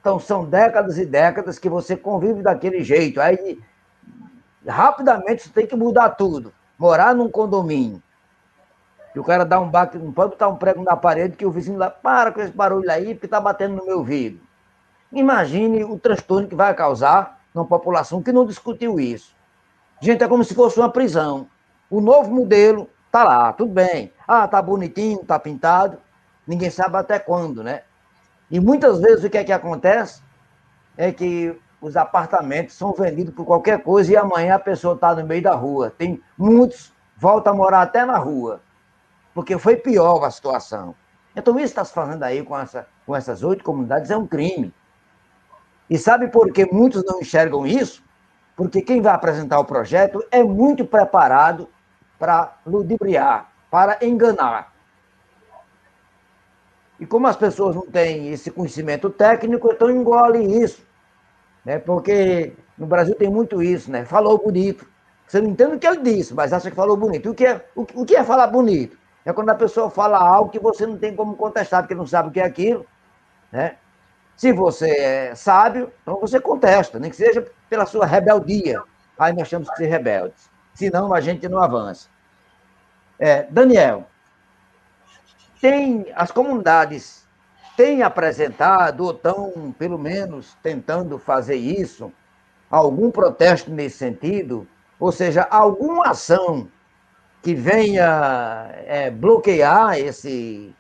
Então, são décadas e décadas que você convive daquele jeito. Aí, rapidamente, você tem que mudar tudo. Morar num condomínio. E o cara dá um baque, não pode botar um prego na parede que o vizinho lá, para com esse barulho aí, porque está batendo no meu ouvido. Imagine o transtorno que vai causar numa população que não discutiu isso. Gente, é como se fosse uma prisão. O novo modelo tá lá, tudo bem. Ah, tá bonitinho, tá pintado. Ninguém sabe até quando, né? E muitas vezes o que é que acontece é que os apartamentos são vendidos por qualquer coisa e amanhã a pessoa está no meio da rua. Tem muitos voltam a morar até na rua, porque foi pior a situação. Então isso está se fazendo aí com, essa, com essas oito comunidades é um crime. E sabe por que muitos não enxergam isso? Porque quem vai apresentar o projeto é muito preparado para ludibriar, para enganar. E como as pessoas não têm esse conhecimento técnico, então engole isso. Né? Porque no Brasil tem muito isso, né? Falou bonito. Você não entende o que ele disse, mas acha que falou bonito. O que é, o, o que é falar bonito? É quando a pessoa fala algo que você não tem como contestar, porque não sabe o que é aquilo. Né? Se você é sábio, então você contesta, nem que seja pela sua rebeldia. Aí nós temos que ser rebeldes. Senão a gente não avança. É, Daniel, tem as comunidades têm apresentado, ou estão, pelo menos, tentando fazer isso, algum protesto nesse sentido, ou seja, alguma ação que venha é, bloquear esse,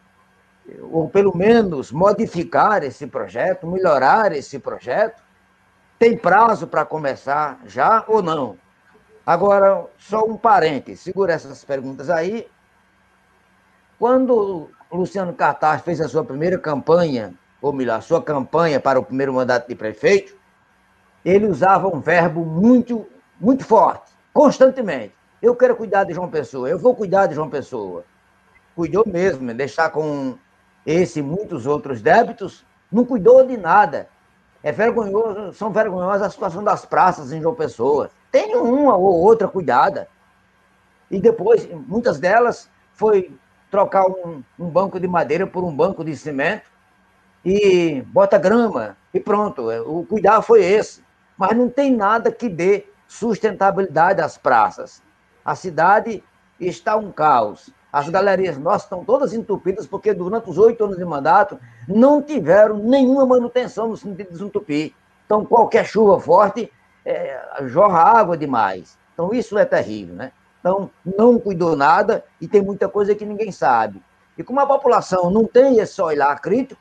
ou pelo menos modificar esse projeto, melhorar esse projeto? Tem prazo para começar já ou não? Agora, só um parente, segura essas perguntas aí, quando Luciano Cartaz fez a sua primeira campanha, ou melhor, a sua campanha para o primeiro mandato de prefeito, ele usava um verbo muito, muito forte, constantemente. Eu quero cuidar de João Pessoa, eu vou cuidar de João Pessoa. Cuidou mesmo, né? deixar com esse e muitos outros débitos, não cuidou de nada. É vergonhoso, são vergonhosas a situação das praças em João Pessoa. Tem uma ou outra cuidada. E depois, muitas delas foi trocar um, um banco de madeira por um banco de cimento e bota grama e pronto. É, o cuidado foi esse. Mas não tem nada que dê sustentabilidade às praças. A cidade está um caos. As galerias nossas estão todas entupidas porque durante os oito anos de mandato não tiveram nenhuma manutenção no sentido de desentupir. Então, qualquer chuva forte é, jorra água demais. Então, isso é terrível, né? Então, não cuidou nada e tem muita coisa que ninguém sabe. E como a população não tem esse olhar crítico,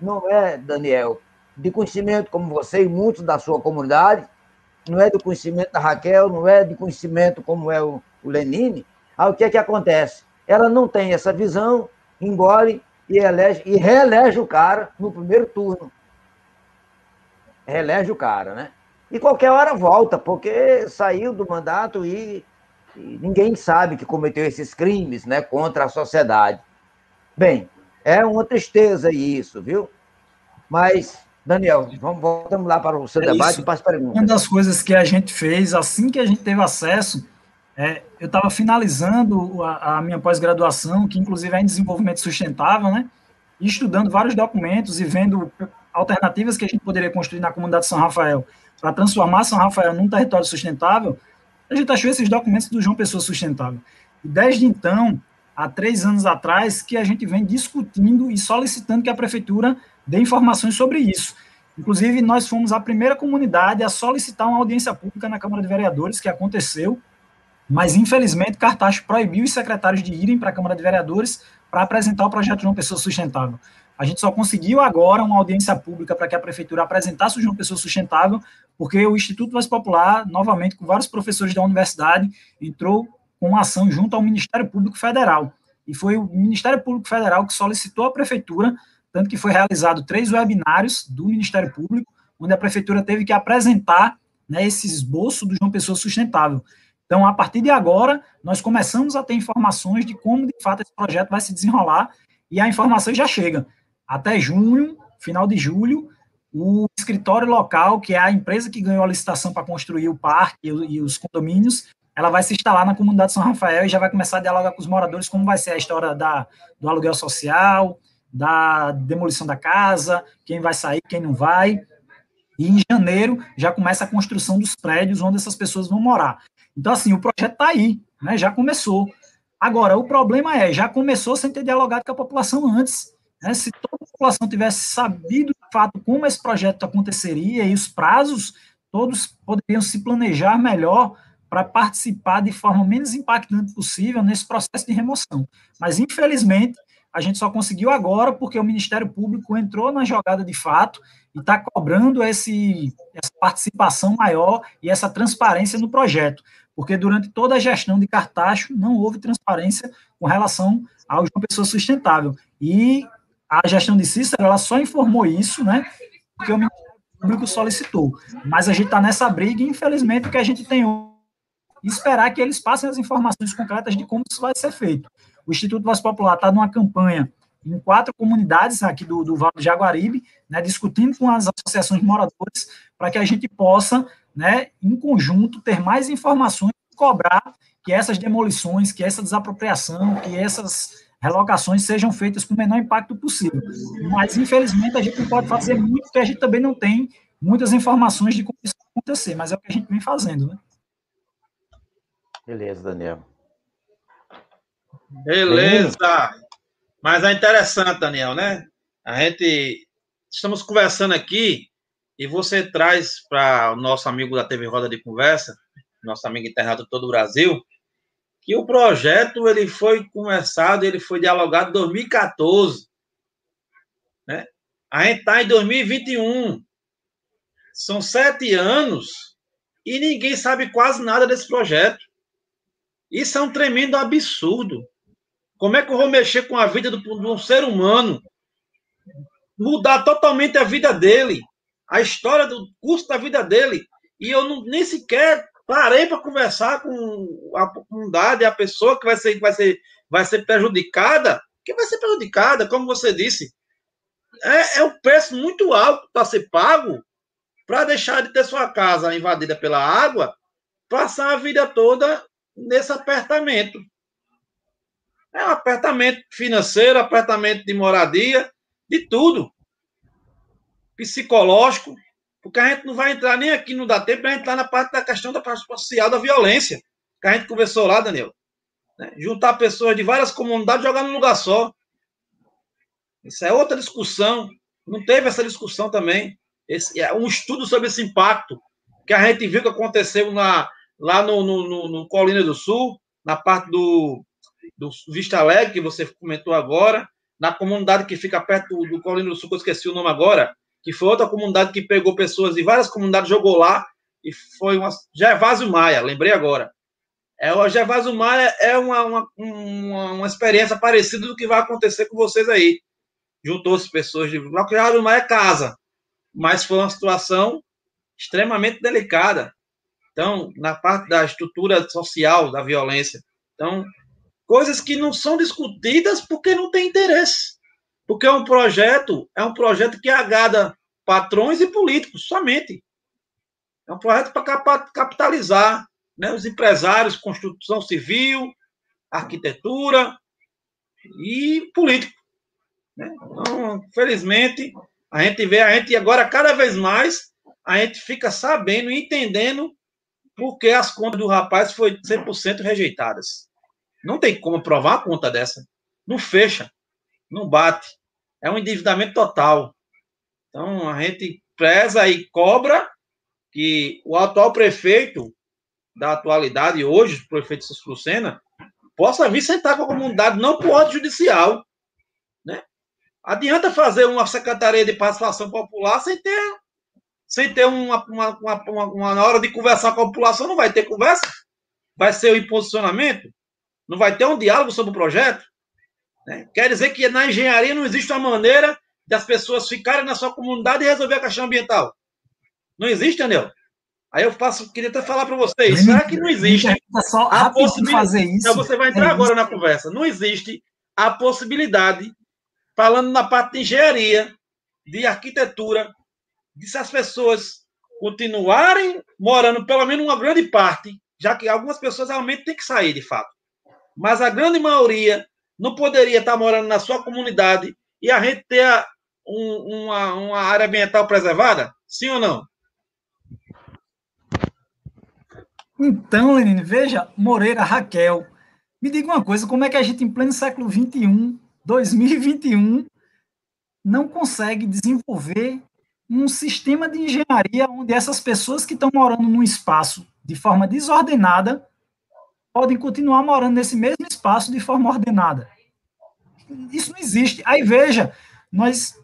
não é, Daniel, de conhecimento como você e muitos da sua comunidade, não é do conhecimento da Raquel, não é de conhecimento como é o, o Lenine, aí o que é que acontece? Ela não tem essa visão, engole e, elege, e reelege o cara no primeiro turno. Reelege o cara, né? E qualquer hora volta, porque saiu do mandato e ninguém sabe que cometeu esses crimes né, contra a sociedade. Bem, é uma tristeza isso, viu? Mas, Daniel, vamos, voltamos lá para o seu é debate e para as perguntas. Uma das coisas que a gente fez, assim que a gente teve acesso, é, eu estava finalizando a, a minha pós-graduação, que inclusive é em desenvolvimento sustentável, né? E estudando vários documentos e vendo alternativas que a gente poderia construir na comunidade de São Rafael para transformar São Rafael num território sustentável, a gente achou esses documentos do João Pessoa Sustentável. E desde então, há três anos atrás, que a gente vem discutindo e solicitando que a prefeitura dê informações sobre isso. Inclusive, nós fomos a primeira comunidade a solicitar uma audiência pública na Câmara de Vereadores, que aconteceu, mas infelizmente Cartaxo proibiu os secretários de irem para a Câmara de Vereadores para apresentar o projeto João Pessoa Sustentável. A gente só conseguiu agora uma audiência pública para que a prefeitura apresentasse o João Pessoa Sustentável, porque o Instituto Voz Popular, novamente, com vários professores da universidade, entrou com uma ação junto ao Ministério Público Federal. E foi o Ministério Público Federal que solicitou à prefeitura, tanto que foi realizado três webinários do Ministério Público, onde a prefeitura teve que apresentar né, esse esboço do João Pessoa Sustentável. Então, a partir de agora, nós começamos a ter informações de como, de fato, esse projeto vai se desenrolar, e a informação já chega. Até junho, final de julho, o escritório local, que é a empresa que ganhou a licitação para construir o parque e os condomínios, ela vai se instalar na comunidade São Rafael e já vai começar a dialogar com os moradores como vai ser a história da, do aluguel social, da demolição da casa, quem vai sair, quem não vai. E em janeiro já começa a construção dos prédios onde essas pessoas vão morar. Então, assim, o projeto está aí, né, já começou. Agora, o problema é, já começou sem ter dialogado com a população antes. Né? Se toda a população tivesse sabido, de fato, como esse projeto aconteceria e os prazos, todos poderiam se planejar melhor para participar de forma menos impactante possível nesse processo de remoção. Mas, infelizmente, a gente só conseguiu agora porque o Ministério Público entrou na jogada de fato e está cobrando esse, essa participação maior e essa transparência no projeto, porque durante toda a gestão de Cartacho não houve transparência com relação ao João Pessoa Sustentável. E a gestão de Cícero, ela só informou isso, né, porque o Público solicitou. Mas a gente está nessa briga e, infelizmente, o que a gente tem e esperar que eles passem as informações concretas de como isso vai ser feito. O Instituto Voz Popular está numa campanha em quatro comunidades aqui do, do Vale do Jaguaribe, né, discutindo com as associações de moradores para que a gente possa, né, em conjunto, ter mais informações e cobrar que essas demolições, que essa desapropriação, que essas relocações sejam feitas com o menor impacto possível. Mas, infelizmente, a gente não pode fazer muito, porque a gente também não tem muitas informações de como isso vai acontecer, mas é o que a gente vem fazendo, né? Beleza, Daniel. Beleza. Mas é interessante, Daniel, né? A gente estamos conversando aqui e você traz para o nosso amigo da TV Roda de Conversa, nosso amigo internado de todo o Brasil, que o projeto ele foi começado, ele foi dialogado em 2014, né? A gente está em 2021, são sete anos e ninguém sabe quase nada desse projeto. Isso é um tremendo absurdo. Como é que eu vou mexer com a vida do, de um ser humano? Mudar totalmente a vida dele, a história do curso da vida dele. E eu não, nem sequer parei para conversar com a comunidade, a pessoa que vai ser, vai ser, vai ser prejudicada, que vai ser prejudicada, como você disse. É, é um preço muito alto para ser pago para deixar de ter sua casa invadida pela água, passar a vida toda nesse apertamento. É um apertamento financeiro, apertamento de moradia, de tudo. Psicológico, porque a gente não vai entrar nem aqui, não dá tempo para entrar na parte da questão da parte social da violência, que a gente conversou lá, Daniel. Né? Juntar pessoas de várias comunidades e jogar num lugar só. Isso é outra discussão. Não teve essa discussão também. Esse, é um estudo sobre esse impacto que a gente viu que aconteceu na, lá no, no, no, no Colina do Sul, na parte do, do Vista Alegre, que você comentou agora, na comunidade que fica perto do Colina do Sul, que eu esqueci o nome agora, que foi outra comunidade que pegou pessoas de várias comunidades, jogou lá, e foi uma. Gervásio Maia, lembrei agora. É, o Gervásio Maia é uma, uma, uma, uma, experiência parecida do que vai acontecer com vocês aí. Juntou-se pessoas de. O Gervásio Maia é casa, mas foi uma situação extremamente delicada. Então, na parte da estrutura social da violência. Então, coisas que não são discutidas porque não tem interesse. Porque é um projeto, é um projeto que agrada patrões e políticos somente. É um projeto para capitalizar né, os empresários, construção civil, arquitetura e político. Né? Então, felizmente, a gente vê, a gente agora cada vez mais a gente fica sabendo e entendendo porque as contas do rapaz foram 100% rejeitadas. Não tem como provar a conta dessa. Não fecha, não bate. É um endividamento total. Então, a gente preza e cobra que o atual prefeito da atualidade, hoje, o prefeito Lucena, possa vir sentar com a comunidade, não por ordem judicial. Né? Adianta fazer uma secretaria de participação popular sem ter sem ter uma, uma, uma, uma, na hora de conversar com a população, não vai ter conversa? Vai ser o imposicionamento? Não vai ter um diálogo sobre o projeto? Né? Quer dizer que na engenharia não existe uma maneira das pessoas ficarem na sua comunidade e resolver a questão ambiental. Não existe, Daniel? Aí eu faço, queria até falar para vocês, será que não existe só a possibilidade fazer isso? Então você vai entrar é agora isso. na conversa. Não existe a possibilidade, falando na parte de engenharia, de arquitetura, de se as pessoas continuarem morando, pelo menos uma grande parte, já que algumas pessoas realmente têm que sair, de fato. Mas a grande maioria não poderia estar morando na sua comunidade e a gente ter um, uma, uma área ambiental preservada? Sim ou não? Então, Lenine, veja, Moreira, Raquel, me diga uma coisa, como é que a gente, em pleno século XXI, 2021, não consegue desenvolver um sistema de engenharia onde essas pessoas que estão morando num espaço de forma desordenada podem continuar morando nesse mesmo espaço de forma ordenada. Isso não existe. Aí veja, nós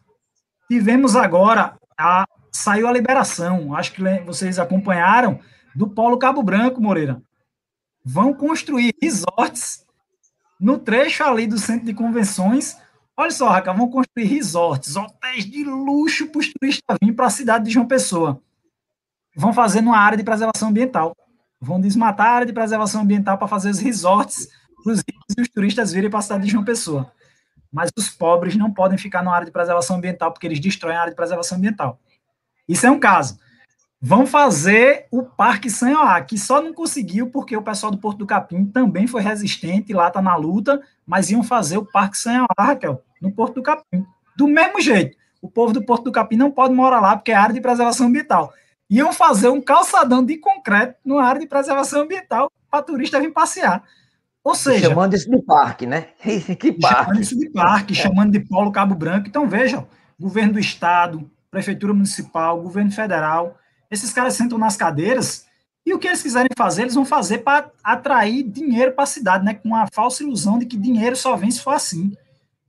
tivemos agora a saiu a liberação, acho que vocês acompanharam do Polo Cabo Branco, Moreira. Vão construir resorts no trecho ali do centro de convenções Olha só, Raquel, vão construir resorts, hotéis de luxo para os turistas virem para a cidade de João Pessoa. Vão fazer uma área de preservação ambiental. Vão desmatar a área de preservação ambiental para fazer os resorts para os turistas virem para a cidade de João Pessoa. Mas os pobres não podem ficar na área de preservação ambiental porque eles destroem a área de preservação ambiental. Isso é um caso. Vão fazer o Parque Sanhoá, que só não conseguiu porque o pessoal do Porto do Capim também foi resistente, lá está na luta, mas iam fazer o Parque Sanhoá, Raquel, no Porto do Capim. Do mesmo jeito, o povo do Porto do Capim não pode morar lá porque é área de preservação ambiental. Iam fazer um calçadão de concreto numa área de preservação ambiental para turista vir passear. Ou seja. Chamando isso de parque, né? que parque. Chamando isso de parque, chamando de Polo Cabo Branco. Então, vejam, governo do Estado, Prefeitura Municipal, governo federal esses caras sentam nas cadeiras e o que eles quiserem fazer, eles vão fazer para atrair dinheiro para a cidade, né? Com a falsa ilusão de que dinheiro só vem se for assim.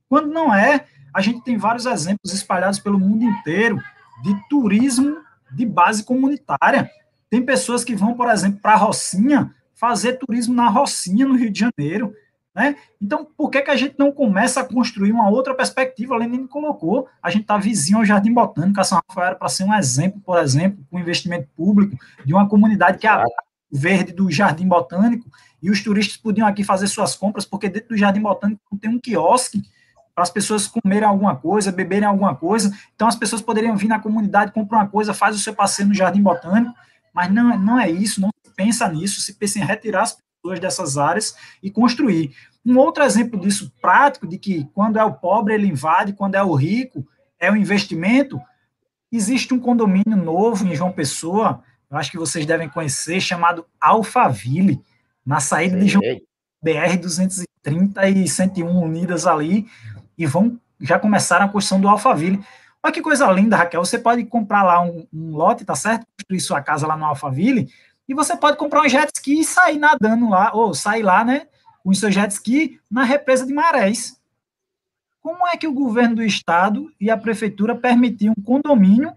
Quando não é, a gente tem vários exemplos espalhados pelo mundo inteiro de turismo de base comunitária. Tem pessoas que vão, por exemplo, para a Rocinha fazer turismo na Rocinha, no Rio de Janeiro. Né? Então, por que, que a gente não começa a construir uma outra perspectiva? A Lenine colocou, a gente está vizinho ao Jardim Botânico, a São Rafael era para ser um exemplo, por exemplo, com investimento público de uma comunidade que é a verde do Jardim Botânico, e os turistas podiam aqui fazer suas compras, porque dentro do Jardim Botânico tem um quiosque para as pessoas comerem alguma coisa, beberem alguma coisa, então as pessoas poderiam vir na comunidade, comprar uma coisa, faz o seu passeio no Jardim Botânico, mas não, não é isso, não pensa nisso, se pensa em retirar as pessoas dessas áreas e construir. Um outro exemplo disso prático, de que quando é o pobre ele invade, quando é o rico é o investimento, existe um condomínio novo em João Pessoa, eu acho que vocês devem conhecer, chamado Alphaville, na saída de João BR 230 e 101 unidas ali, e vão já começaram a construção do Alphaville. Olha que coisa linda, Raquel. Você pode comprar lá um, um lote, tá certo? Construir sua casa lá no Alphaville, e você pode comprar um jet ski e sair nadando lá, ou sair lá, né, com seu jet ski na represa de Marés. Como é que o governo do estado e a prefeitura permitiam um condomínio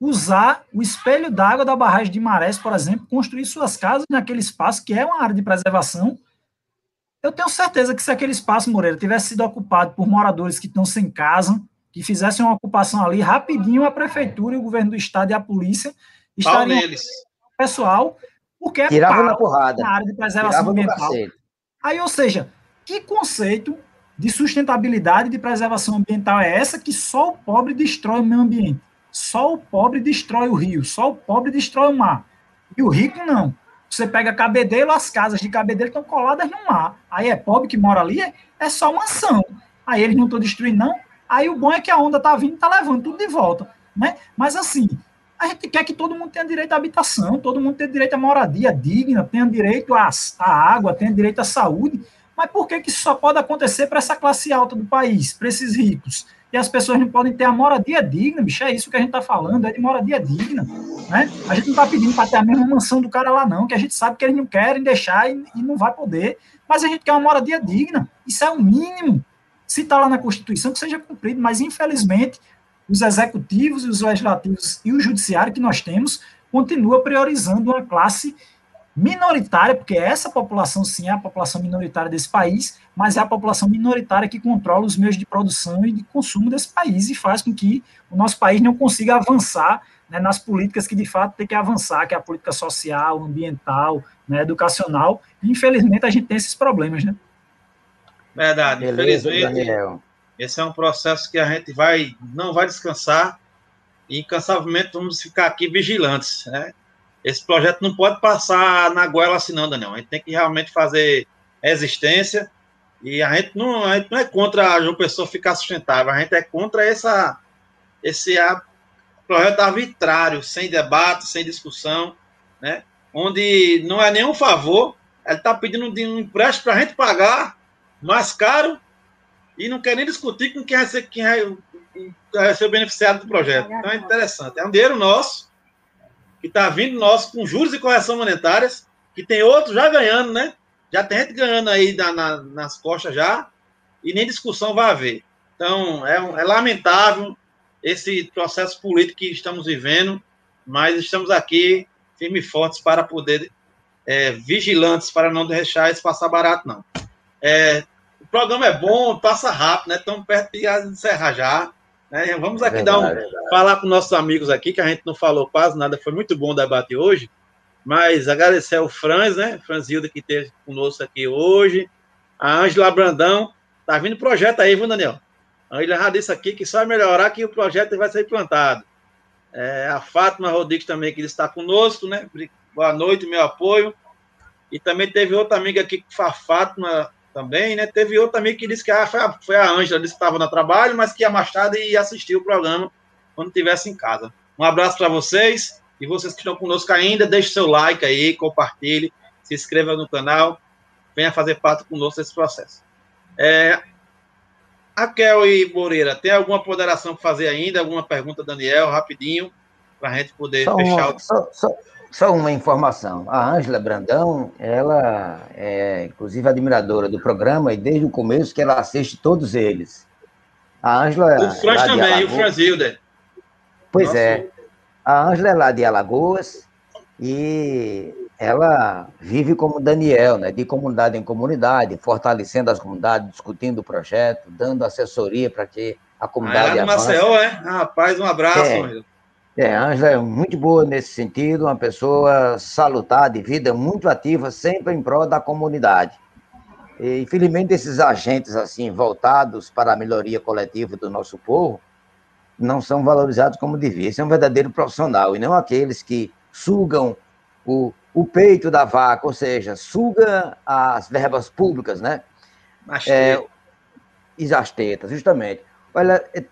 usar o espelho d'água da barragem de Marés, por exemplo, construir suas casas naquele espaço que é uma área de preservação? Eu tenho certeza que se aquele espaço, Moreira, tivesse sido ocupado por moradores que estão sem casa, que fizessem uma ocupação ali, rapidinho a prefeitura e o governo do estado e a polícia estariam pessoal, porque é Tirava na porrada. na área de preservação ambiental. Aí, ou seja, que conceito de sustentabilidade de preservação ambiental é essa que só o pobre destrói o meio ambiente? Só o pobre destrói o rio, só o pobre destrói o mar. E o rico não. Você pega Cabedelo, as casas de Cabedelo estão coladas no mar. Aí é pobre que mora ali, é, é só mansão. Aí eles não estão destruindo, não. Aí o bom é que a onda tá vindo e tá levando tudo de volta. Né? Mas assim, a gente quer que todo mundo tenha direito à habitação, todo mundo tenha direito à moradia digna, tenha direito à, à água, tenha direito à saúde. Mas por que, que isso só pode acontecer para essa classe alta do país, para esses ricos? E as pessoas não podem ter a moradia digna, bicho, é isso que a gente está falando, é de moradia digna. Né? A gente não está pedindo para ter a mesma mansão do cara lá, não, que a gente sabe que eles não querem deixar e, e não vai poder, mas a gente quer uma moradia digna. Isso é o mínimo. Se está lá na Constituição, que seja cumprido, mas infelizmente os executivos, os legislativos e o judiciário que nós temos continua priorizando uma classe minoritária, porque essa população sim é a população minoritária desse país, mas é a população minoritária que controla os meios de produção e de consumo desse país e faz com que o nosso país não consiga avançar né, nas políticas que de fato tem que avançar, que é a política social, ambiental, né, educacional. E, infelizmente a gente tem esses problemas, né? Verdade. Beleza, infelizmente, Daniel. Esse é um processo que a gente vai não vai descansar e incansavelmente vamos ficar aqui vigilantes, né? Esse projeto não pode passar na goela assim, não. A gente tem que realmente fazer resistência. E a gente não, a gente não é contra a João Pessoa ficar sustentável, a gente é contra essa, esse projeto arbitrário, sem debate, sem discussão, né? onde não é nenhum favor, ele está pedindo um empréstimo para a gente pagar mais caro e não quer nem discutir com quem vai ser, quem vai, vai ser o beneficiário do projeto. Então é interessante. É um dinheiro nosso, que está vindo nosso com juros e correção monetárias, que tem outros já ganhando, né? Já tem gente ganhando aí na, na, nas costas já, e nem discussão vai haver. Então, é, é lamentável esse processo político que estamos vivendo, mas estamos aqui firmes e fortes para poder, é, vigilantes, para não deixar isso passar barato, não. É, programa é bom, passa rápido, né? Estamos perto de encerrar já. Né? Vamos aqui verdade, dar um, verdade. falar com nossos amigos aqui, que a gente não falou quase nada, foi muito bom o debate hoje, mas agradecer ao Franz, né? Franzilda que esteve conosco aqui hoje, a Ângela Brandão, tá vindo projeto aí, viu, Daniel? A Ângela já disse aqui que só vai melhorar que o projeto vai ser implantado. É, a Fátima Rodrigues também, que está conosco, né? Boa noite, meu apoio. E também teve outra amiga aqui, a Fátima também, né? Teve outro também que disse que ah, foi, a, foi a Ângela, disse que estava no trabalho, mas que ia mais tarde e assistir o programa quando estivesse em casa. Um abraço para vocês e vocês que estão conosco ainda, deixe seu like aí, compartilhe, se inscreva no canal, venha fazer parte conosco desse processo. É, Raquel e Moreira, tem alguma ponderação para fazer ainda? Alguma pergunta, Daniel, rapidinho, para a gente poder só fechar uma, o. Só, só, só uma informação. A Ângela Brandão, ela é, inclusive, admiradora do programa e desde o começo que ela assiste todos eles. A Ângela. O Franz também, o Franz Hilder. Pois Nossa. é. A Ângela é lá de Alagoas e ela vive como Daniel, né, de comunidade em comunidade, fortalecendo as comunidades, discutindo o projeto, dando assessoria para que a comunidade. Ah, é Maceió, é? Rapaz, um abraço, é. É, Ângela é muito boa nesse sentido, uma pessoa salutar de vida, muito ativa, sempre em prol da comunidade. E, infelizmente, esses agentes assim voltados para a melhoria coletiva do nosso povo não são valorizados como devia. Esse é um verdadeiro profissional, e não aqueles que sugam o, o peito da vaca, ou seja, suga as verbas públicas, né? É, exastetas, justamente. Olha, é,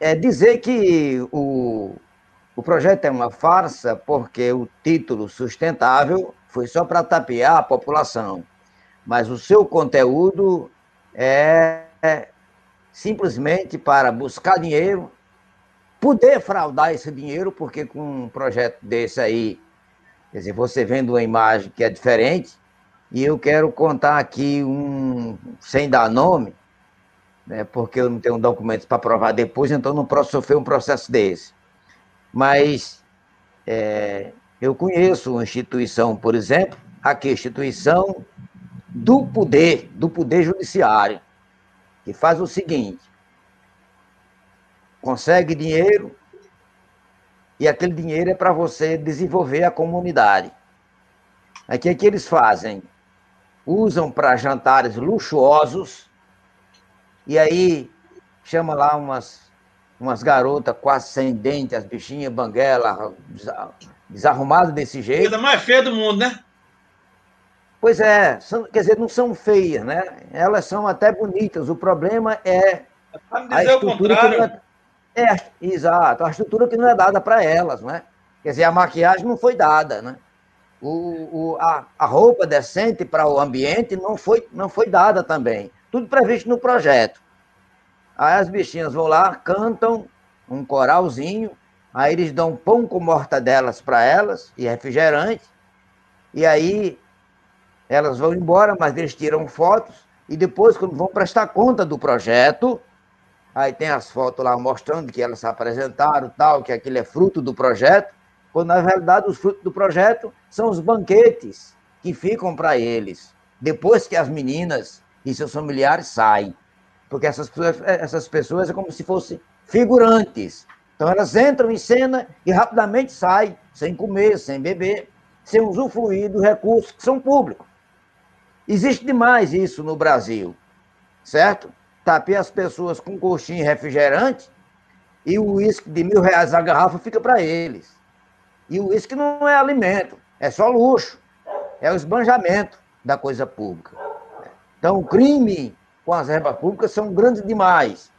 é dizer que o, o projeto é uma farsa porque o título sustentável foi só para tapear a população, mas o seu conteúdo é simplesmente para buscar dinheiro, poder fraudar esse dinheiro, porque com um projeto desse aí, quer dizer, você vendo uma imagem que é diferente, e eu quero contar aqui um, sem dar nome, né, porque eu não tenho documentos para provar depois, então não posso sofrer um processo desse. Mas é, eu conheço uma instituição, por exemplo, aqui, instituição do poder, do poder judiciário, que faz o seguinte: consegue dinheiro e aquele dinheiro é para você desenvolver a comunidade. Aqui é que eles fazem? Usam para jantares luxuosos e aí chama lá umas umas garotas quase sem dente, as bichinhas banguela, desarrumadas desse jeito. Coisa mais feia do mundo, né? Pois é, são, quer dizer, não são feias, né? Elas são até bonitas. O problema é a estrutura que não é, é, exato, a estrutura que não é dada para elas, né? Quer dizer, a maquiagem não foi dada, né? O, o, a, a roupa decente para o ambiente não foi, não foi dada também. Tudo previsto no projeto. Aí as bichinhas vão lá, cantam um coralzinho, aí eles dão pão com mortadelas para elas e refrigerante, e aí elas vão embora, mas eles tiram fotos, e depois, quando vão prestar conta do projeto, aí tem as fotos lá mostrando que elas se apresentaram, tal, que aquilo é fruto do projeto, quando na verdade os frutos do projeto são os banquetes que ficam para eles, depois que as meninas e seus familiares saem. Porque essas pessoas, essas pessoas é como se fossem figurantes. Então elas entram em cena e rapidamente saem, sem comer, sem beber, sem usufruir dos recursos que são públicos. Existe demais isso no Brasil, certo? Tapei as pessoas com coxinha e refrigerante e o uísque de mil reais a garrafa fica para eles. E o uísque não é alimento, é só luxo, é o esbanjamento da coisa pública. Então, o crime com as verbas públicas são grandes demais.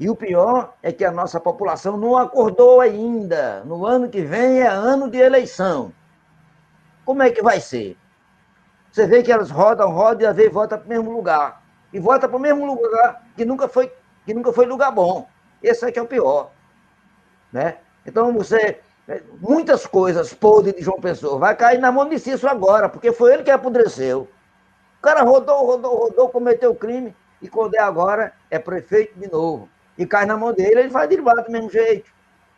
E o pior é que a nossa população não acordou ainda. No ano que vem é ano de eleição. Como é que vai ser? Você vê que elas rodam, rodam e às vezes voltam para o mesmo lugar. E volta para o mesmo lugar que nunca foi, que nunca foi lugar bom. Esse é que é o pior. Né? Então você. Muitas coisas podres de João Pessoa vai cair na mão de Cícero agora, porque foi ele que apodreceu. O cara rodou, rodou, rodou, cometeu crime, e quando é agora, é prefeito de novo. E cai na mão dele, ele vai derivar do mesmo jeito.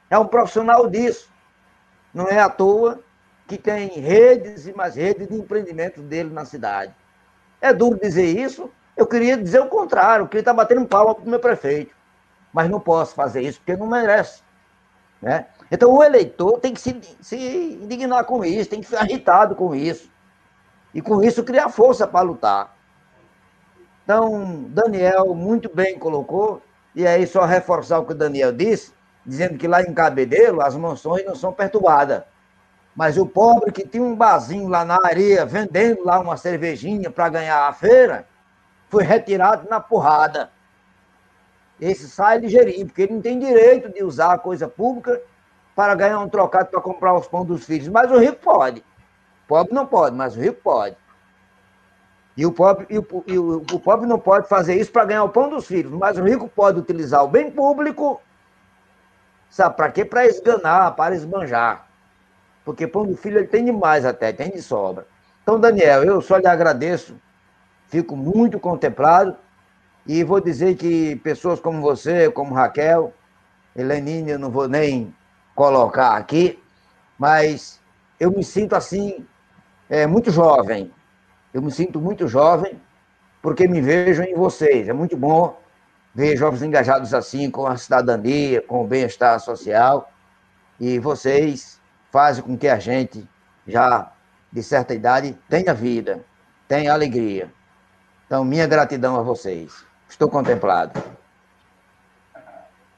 É um profissional disso. Não é à toa que tem redes e mais redes de empreendimento dele na cidade. É duro dizer isso, eu queria dizer o contrário, eu queria estar batendo palma para o meu prefeito. Mas não posso fazer isso, porque não merece. Né? Então o eleitor tem que se, se indignar com isso, tem que ficar irritado com isso. E com isso criar força para lutar. Então, Daniel muito bem colocou, e aí só reforçar o que o Daniel disse, dizendo que lá em Cabedelo as mansões não são perturbadas. Mas o pobre que tinha um barzinho lá na areia, vendendo lá uma cervejinha para ganhar a feira, foi retirado na porrada. Esse sai ligeirinho, porque ele não tem direito de usar a coisa pública para ganhar um trocado para comprar os pão dos filhos. Mas o rico pode. O pobre não pode, mas o rico pode. E o pobre, e o, e o, o pobre não pode fazer isso para ganhar o pão dos filhos, mas o rico pode utilizar o bem público, sabe para quê? Para esganar, para esbanjar. Porque pão do filho ele tem demais até, tem de sobra. Então, Daniel, eu só lhe agradeço, fico muito contemplado e vou dizer que pessoas como você, como Raquel, Helenine, eu não vou nem colocar aqui, mas eu me sinto assim, é, muito jovem. Eu me sinto muito jovem, porque me vejo em vocês. É muito bom ver jovens engajados assim com a cidadania, com o bem-estar social. E vocês fazem com que a gente, já de certa idade, tenha vida, tenha alegria. Então, minha gratidão a vocês. Estou contemplado.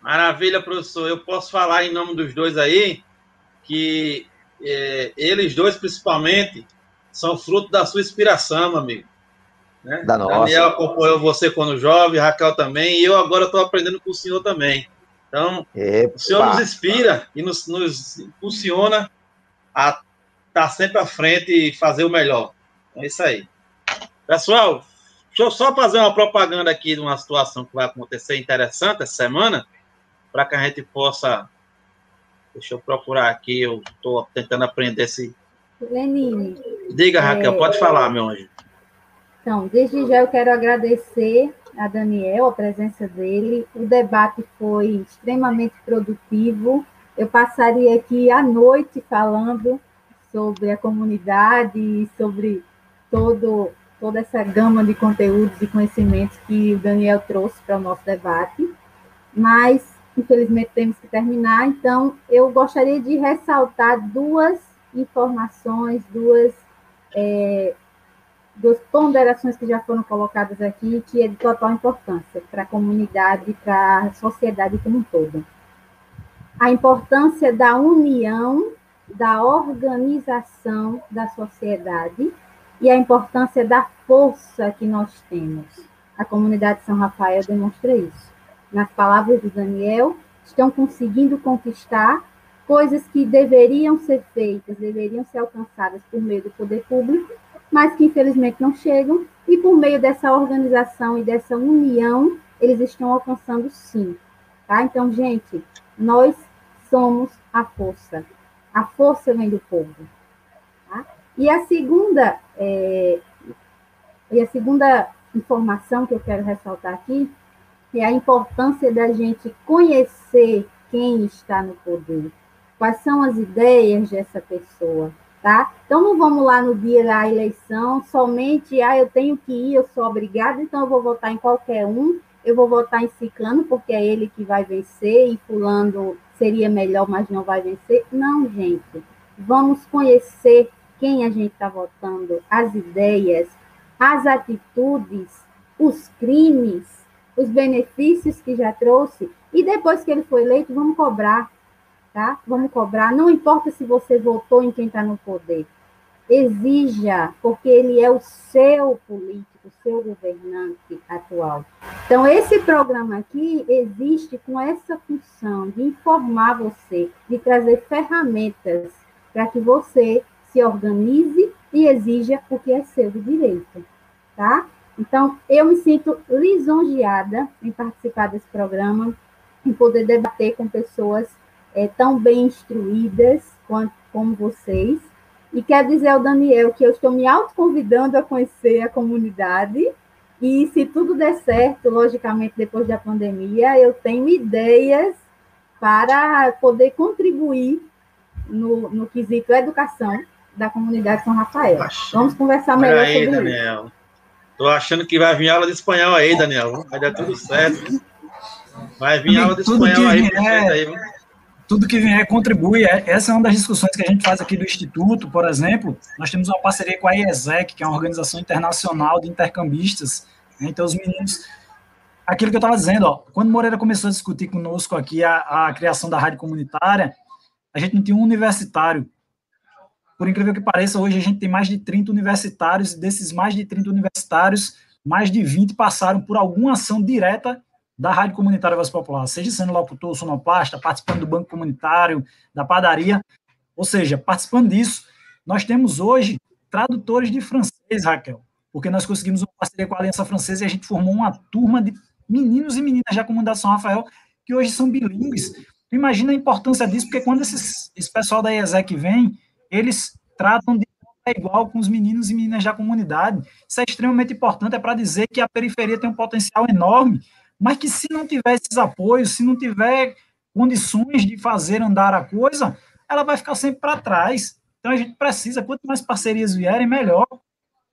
Maravilha, professor. Eu posso falar em nome dos dois aí que é, eles dois, principalmente, são fruto da sua inspiração, meu amigo. Né? Da nossa. Daniel acompanhou você quando jovem, Raquel também, e eu agora estou aprendendo com o senhor também. Então, Epa. o senhor nos inspira e nos, nos impulsiona a estar tá sempre à frente e fazer o melhor. É isso aí. Pessoal, Deixa eu só fazer uma propaganda aqui de uma situação que vai acontecer interessante essa semana, para que a gente possa. Deixa eu procurar aqui, eu estou tentando aprender esse. Lenine. Diga, Raquel, é... pode falar, meu anjo. Então, desde já eu quero agradecer a Daniel, a presença dele. O debate foi extremamente produtivo. Eu passaria aqui a noite falando sobre a comunidade, sobre todo toda essa gama de conteúdos e conhecimentos que o Daniel trouxe para o nosso debate, mas infelizmente temos que terminar, então eu gostaria de ressaltar duas informações, duas, é, duas ponderações que já foram colocadas aqui, que é de total importância para a comunidade, para a sociedade como um todo. A importância da união, da organização da sociedade e a importância da força que nós temos. A comunidade São Rafael demonstra isso. Nas palavras de Daniel, estão conseguindo conquistar coisas que deveriam ser feitas, deveriam ser alcançadas por meio do poder público, mas que infelizmente não chegam, e por meio dessa organização e dessa união, eles estão alcançando sim. Tá? Então, gente, nós somos a força. A força vem do povo. E a segunda, é, e a segunda informação que eu quero ressaltar aqui é a importância da gente conhecer quem está no poder, quais são as ideias dessa pessoa, tá? Então não vamos lá no dia da eleição somente, ah, eu tenho que ir, eu sou obrigada, então eu vou votar em qualquer um, eu vou votar em ciclano porque é ele que vai vencer e fulano seria melhor, mas não vai vencer. Não, gente. Vamos conhecer quem a gente está votando, as ideias, as atitudes, os crimes, os benefícios que já trouxe. E depois que ele foi eleito, vamos cobrar, tá? Vamos cobrar. Não importa se você votou em quem está no poder. Exija, porque ele é o seu político, o seu governante atual. Então, esse programa aqui existe com essa função de informar você, de trazer ferramentas para que você se organize e exija o que é seu de direito, tá? Então, eu me sinto lisonjeada em participar desse programa, em poder debater com pessoas é, tão bem instruídas quanto, como vocês. E quero dizer ao Daniel que eu estou me autoconvidando a conhecer a comunidade. E se tudo der certo, logicamente, depois da pandemia, eu tenho ideias para poder contribuir no, no quesito educação da comunidade São Rafael. Vamos conversar melhor aí, sobre Daniel. isso. Tô achando que vai vir aula de espanhol aí, Daniel. Vai dar tudo certo. Vai vir aula de espanhol aí, vier, aí. Tudo que vier contribui. É, essa é uma das discussões que a gente faz aqui do Instituto, por exemplo. Nós temos uma parceria com a IESEC, que é uma organização internacional de intercambistas. Né? Então, os meninos aquilo que eu estava dizendo, ó, quando Moreira começou a discutir conosco aqui a, a, criação da rádio comunitária, a gente não tinha um universitário por incrível que pareça, hoje a gente tem mais de 30 universitários, e desses mais de 30 universitários, mais de 20 passaram por alguma ação direta da Rádio Comunitária Voz Popular, seja sendo locutor, sonoplasta, participando do banco comunitário, da padaria, ou seja, participando disso. Nós temos hoje tradutores de francês, Raquel, porque nós conseguimos uma parceria com a Aliança Francesa e a gente formou uma turma de meninos e meninas da comunidade São Rafael que hoje são bilíngues. Imagina a importância disso, porque quando esses, esse pessoal da IESEC vem, eles tratam de igual com os meninos e meninas da comunidade. Isso é extremamente importante, é para dizer que a periferia tem um potencial enorme, mas que se não tiver esses apoios, se não tiver condições de fazer andar a coisa, ela vai ficar sempre para trás. Então a gente precisa, quanto mais parcerias vierem, melhor.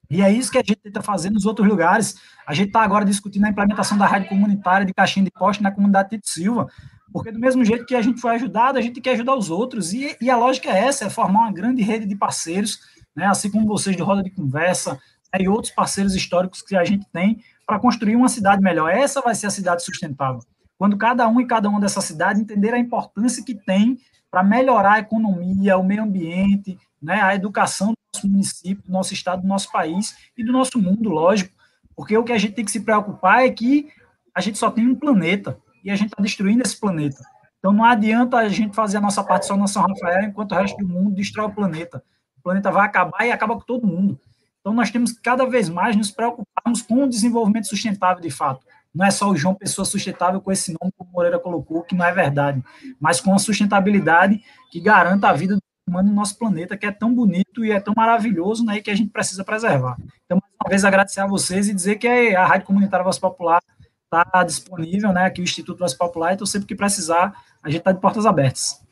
E é isso que a gente tenta fazer nos outros lugares. A gente está agora discutindo a implementação da rádio comunitária de Caixinha de Poste na comunidade Tito Silva. Porque do mesmo jeito que a gente foi ajudado, a gente quer ajudar os outros. E, e a lógica é essa, é formar uma grande rede de parceiros, né, assim como vocês de Roda de Conversa né, e outros parceiros históricos que a gente tem para construir uma cidade melhor. Essa vai ser a cidade sustentável. Quando cada um e cada uma dessa cidade entender a importância que tem para melhorar a economia, o meio ambiente, né, a educação do nosso município, do nosso estado, do nosso país e do nosso mundo, lógico. Porque o que a gente tem que se preocupar é que a gente só tem um planeta e a gente está destruindo esse planeta. Então não adianta a gente fazer a nossa parte só na São Rafael, enquanto o resto do mundo destrói o planeta. O planeta vai acabar e acaba com todo mundo. Então nós temos que cada vez mais nos preocuparmos com o desenvolvimento sustentável de fato. Não é só o João Pessoa Sustentável com esse nome que o Moreira colocou, que não é verdade, mas com a sustentabilidade que garanta a vida do humano no nosso planeta, que é tão bonito e é tão maravilhoso, né, e que a gente precisa preservar. Então, mais uma vez, agradecer a vocês e dizer que a Rádio Comunitária Voz Popular está disponível, né, aqui o Instituto Voz Popular, então sempre que precisar, a gente está de portas abertas.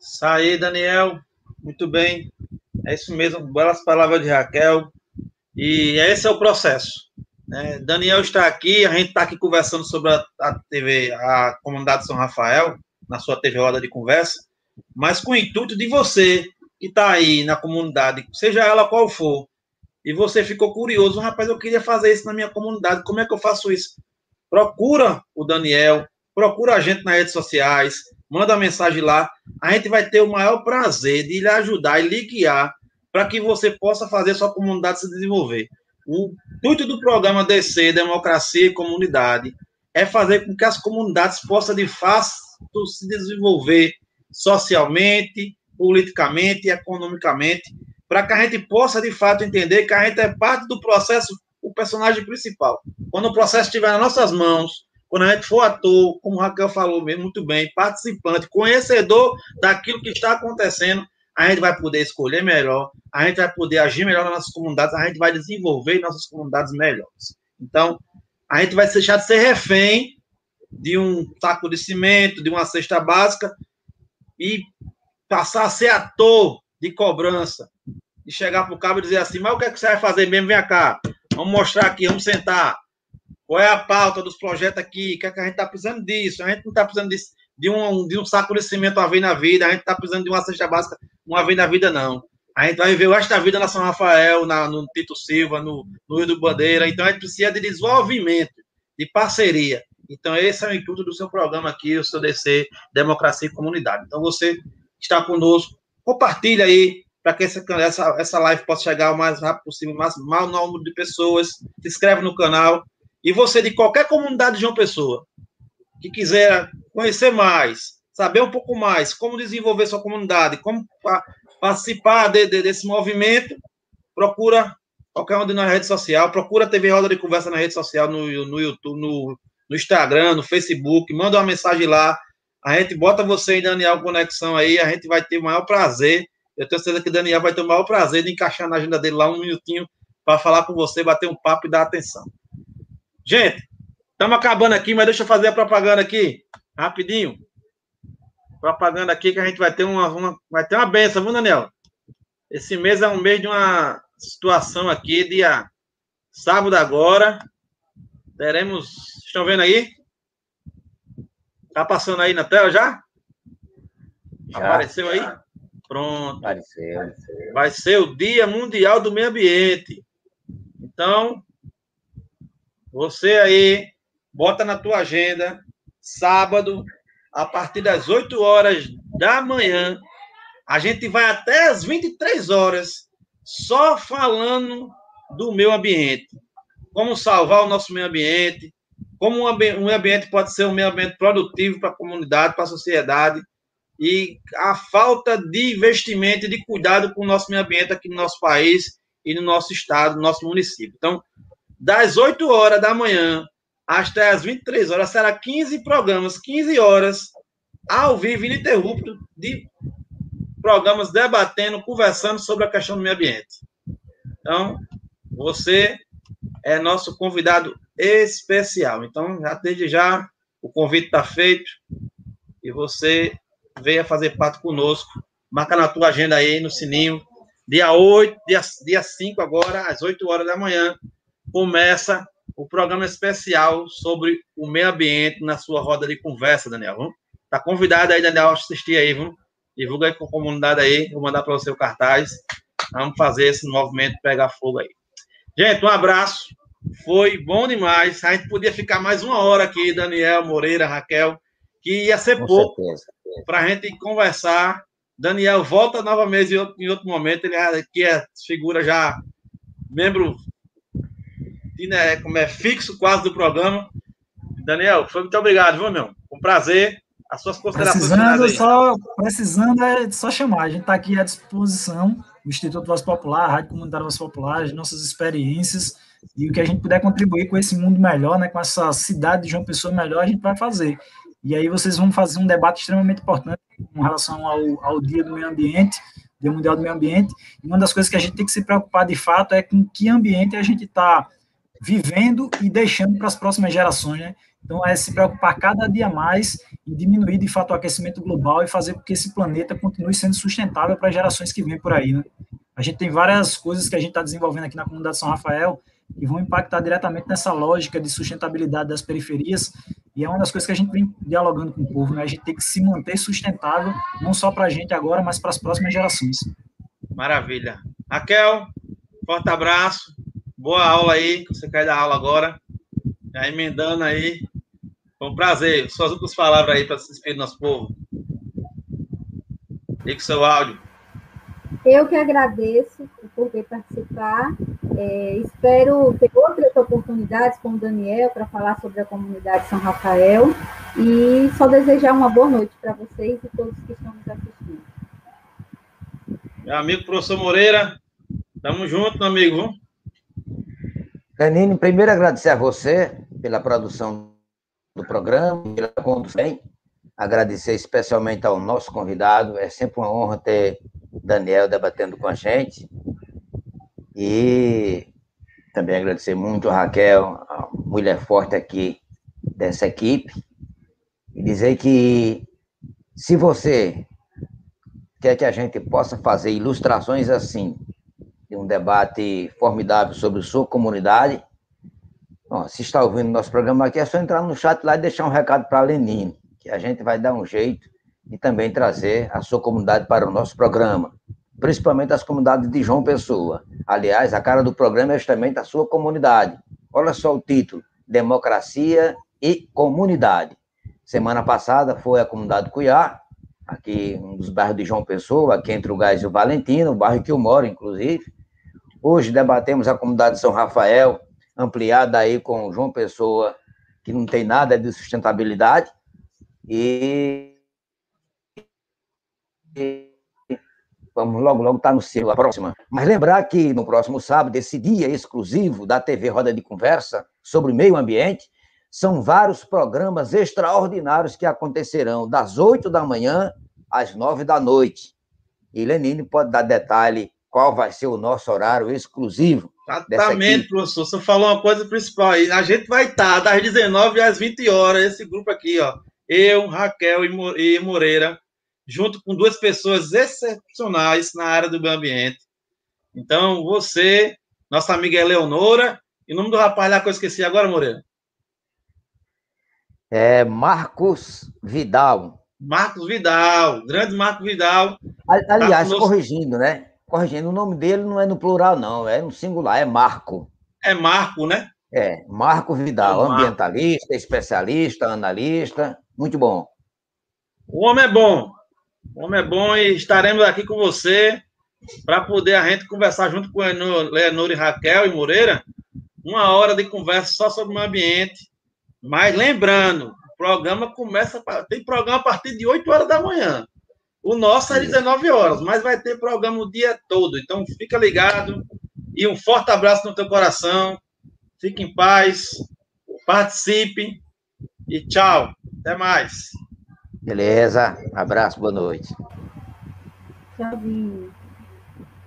Isso aí, Daniel, muito bem, é isso mesmo, belas palavras de Raquel, e esse é o processo. Né? Daniel está aqui, a gente está aqui conversando sobre a, a TV, a Comunidade São Rafael, na sua TV Roda de Conversa, mas com o intuito de você que está aí na comunidade, seja ela qual for, e você ficou curioso, rapaz, eu queria fazer isso na minha comunidade, como é que eu faço isso? Procura o Daniel, procura a gente nas redes sociais, manda mensagem lá, a gente vai ter o maior prazer de lhe ajudar e lhe guiar para que você possa fazer sua comunidade se desenvolver. O intuito do programa DC, Democracia e Comunidade, é fazer com que as comunidades possam, de fato, se desenvolver socialmente, politicamente e economicamente, para que a gente possa, de fato, entender que a gente é parte do processo, o personagem principal. Quando o processo estiver nas nossas mãos, quando a gente for ator, como Raquel falou mesmo muito bem, participante, conhecedor daquilo que está acontecendo, a gente vai poder escolher melhor, a gente vai poder agir melhor nas nossas comunidades, a gente vai desenvolver nossas comunidades melhores. Então, a gente vai deixar de ser refém de um saco de cimento, de uma cesta básica, e passar a ser ator de cobrança, de chegar para o cabo e dizer assim, mas o que, é que você vai fazer mesmo? Vem cá, vamos mostrar aqui, vamos sentar. Qual é a pauta dos projetos aqui? Que, é que a gente está precisando disso? A gente não está precisando disso, de, um, de um saco de cimento uma vez na vida, a gente está precisando de uma cesta básica uma vez na vida, não. A gente vai viver o resto da vida na São Rafael, na, no Tito Silva, no, no Rio do Bandeira. Então, a gente precisa de desenvolvimento, de parceria. Então, esse é o intuito do seu programa aqui, o seu DC, Democracia e Comunidade. Então, você está conosco, compartilha aí, para que essa, essa, essa live possa chegar o mais rápido possível, mais maior número de pessoas. Se inscreve no canal. E você, de qualquer comunidade de uma pessoa, que quiser conhecer mais, saber um pouco mais como desenvolver sua comunidade, como participar de, de, desse movimento, procura qualquer um na rede social, procura a TV Roda de Conversa na rede social, no, no YouTube, no, no Instagram, no Facebook, manda uma mensagem lá, a gente bota você e Daniel conexão aí, a gente vai ter o maior prazer, eu tenho certeza que o Daniel vai ter o maior prazer de encaixar na agenda dele lá um minutinho para falar com você, bater um papo e dar atenção. Gente, estamos acabando aqui, mas deixa eu fazer a propaganda aqui, rapidinho propaganda aqui que a gente vai ter uma, uma vai ter uma benção, viu, Daniel? Esse mês é um mês de uma situação aqui, dia sábado agora. Teremos. Estão vendo aí? Tá passando aí na tela já? já Apareceu aí? Pronto. Apareceu. Vai ser o Dia Mundial do Meio Ambiente. Então, você aí, bota na tua agenda, sábado, a partir das 8 horas da manhã. A gente vai até as 23 horas só falando do meio ambiente. Como salvar o nosso meio ambiente, como um meio ambiente pode ser um meio ambiente produtivo para a comunidade, para a sociedade, e a falta de investimento e de cuidado com o nosso meio ambiente aqui no nosso país e no nosso estado, no nosso município. Então, das 8 horas da manhã até as 23 horas, será 15 programas, 15 horas, ao vivo, ininterrupto, de programas debatendo, conversando sobre a questão do meio ambiente. Então, você é nosso convidado especial. Então, já desde já, o convite está feito e você venha fazer parte conosco. Marca na tua agenda aí, no sininho. Dia 8, dia, dia 5 agora, às 8 horas da manhã, começa o programa especial sobre o meio ambiente na sua roda de conversa, Daniel. Tá convidado aí, Daniel, a assistir aí, viu? Divulga aí com a comunidade aí, vou mandar para você o cartaz. Vamos fazer esse movimento pegar fogo aí. Gente, um abraço. Foi bom demais. A gente podia ficar mais uma hora aqui, Daniel, Moreira, Raquel, que ia ser com pouco para a gente conversar. Daniel volta novamente em outro, em outro momento. Ele aqui é figura já membro né, como é fixo quase do programa. Daniel, foi muito obrigado, viu, meu? Um prazer. As suas considerações precisando, só, precisando é só chamar. A gente está aqui à disposição, o Instituto Voz Popular, a Rádio Comunitária Voz Popular, as nossas experiências e o que a gente puder contribuir com esse mundo melhor, né, com essa cidade de João Pessoa melhor, a gente vai fazer. E aí vocês vão fazer um debate extremamente importante com relação ao, ao Dia do Meio Ambiente, Dia Mundial do Meio Ambiente. E uma das coisas que a gente tem que se preocupar de fato é com que ambiente a gente está vivendo e deixando para as próximas gerações, né? Então, é se preocupar cada dia mais em diminuir, de fato, o aquecimento global e fazer com que esse planeta continue sendo sustentável para as gerações que vêm por aí, né? A gente tem várias coisas que a gente está desenvolvendo aqui na comunidade São Rafael que vão impactar diretamente nessa lógica de sustentabilidade das periferias, e é uma das coisas que a gente vem dialogando com o povo, né? A gente tem que se manter sustentável, não só para a gente agora, mas para as próximas gerações. Maravilha. Raquel, forte abraço, boa aula aí, você quer dar aula agora, já emendando aí, foi um prazer. Suas últimas palavras aí para se despedir do nosso povo. Ligue seu áudio. Eu que agradeço por poder participar. É, espero ter outras oportunidades com o Daniel para falar sobre a comunidade São Rafael. E só desejar uma boa noite para vocês e todos que estão nos assistindo. Meu amigo professor Moreira, tamo junto, meu amigo. Canine, primeiro agradecer a você pela produção do programa, pela condução. Agradecer especialmente ao nosso convidado. É sempre uma honra ter Daniel debatendo com a gente. E também agradecer muito a Raquel, a mulher forte aqui dessa equipe. E dizer que se você quer que a gente possa fazer ilustrações assim, de um debate formidável sobre sua comunidade, Bom, se está ouvindo nosso programa aqui, é só entrar no chat lá e deixar um recado para a Lenine, que a gente vai dar um jeito de também trazer a sua comunidade para o nosso programa, principalmente as comunidades de João Pessoa. Aliás, a cara do programa é justamente a sua comunidade. Olha só o título: Democracia e Comunidade. Semana passada foi a comunidade Cuiá, aqui um dos bairros de João Pessoa, aqui entre o Gás e o Valentino, o bairro que eu moro, inclusive. Hoje debatemos a comunidade de São Rafael, ampliada aí com João Pessoa, que não tem nada de sustentabilidade. E, vamos logo, logo estar tá no céu a próxima. Mas lembrar que no próximo sábado, esse dia exclusivo da TV Roda de Conversa sobre meio ambiente, são vários programas extraordinários que acontecerão das 8 da manhã às 9 da noite. E Lenine pode dar detalhe qual vai ser o nosso horário exclusivo. Exatamente, professor. Você falou uma coisa principal aí. A gente vai estar das 19 às 20 horas, esse grupo aqui, ó. Eu, Raquel e Moreira, junto com duas pessoas excepcionais na área do meio ambiente. Então, você, nossa amiga Eleonora, e o nome do rapaz lá que eu esqueci agora, Moreira? É Marcos Vidal. Marcos Vidal, grande Marcos Vidal. Aliás, tá corrigindo, né? Corrigindo, o nome dele não é no plural, não, é no singular, é Marco. É Marco, né? É, Marco Vidal, é Marco. ambientalista, especialista, analista, muito bom. O homem é bom. O homem é bom e estaremos aqui com você para poder a gente conversar junto com Leonor e Raquel e Moreira, uma hora de conversa só sobre o meio ambiente, mas lembrando, o programa começa, tem programa a partir de 8 horas da manhã. O nosso é 19 horas, mas vai ter programa o dia todo. Então fica ligado e um forte abraço no teu coração. Fique em paz, participe e tchau. Até mais. Beleza. Abraço, boa noite. Tchauzinho.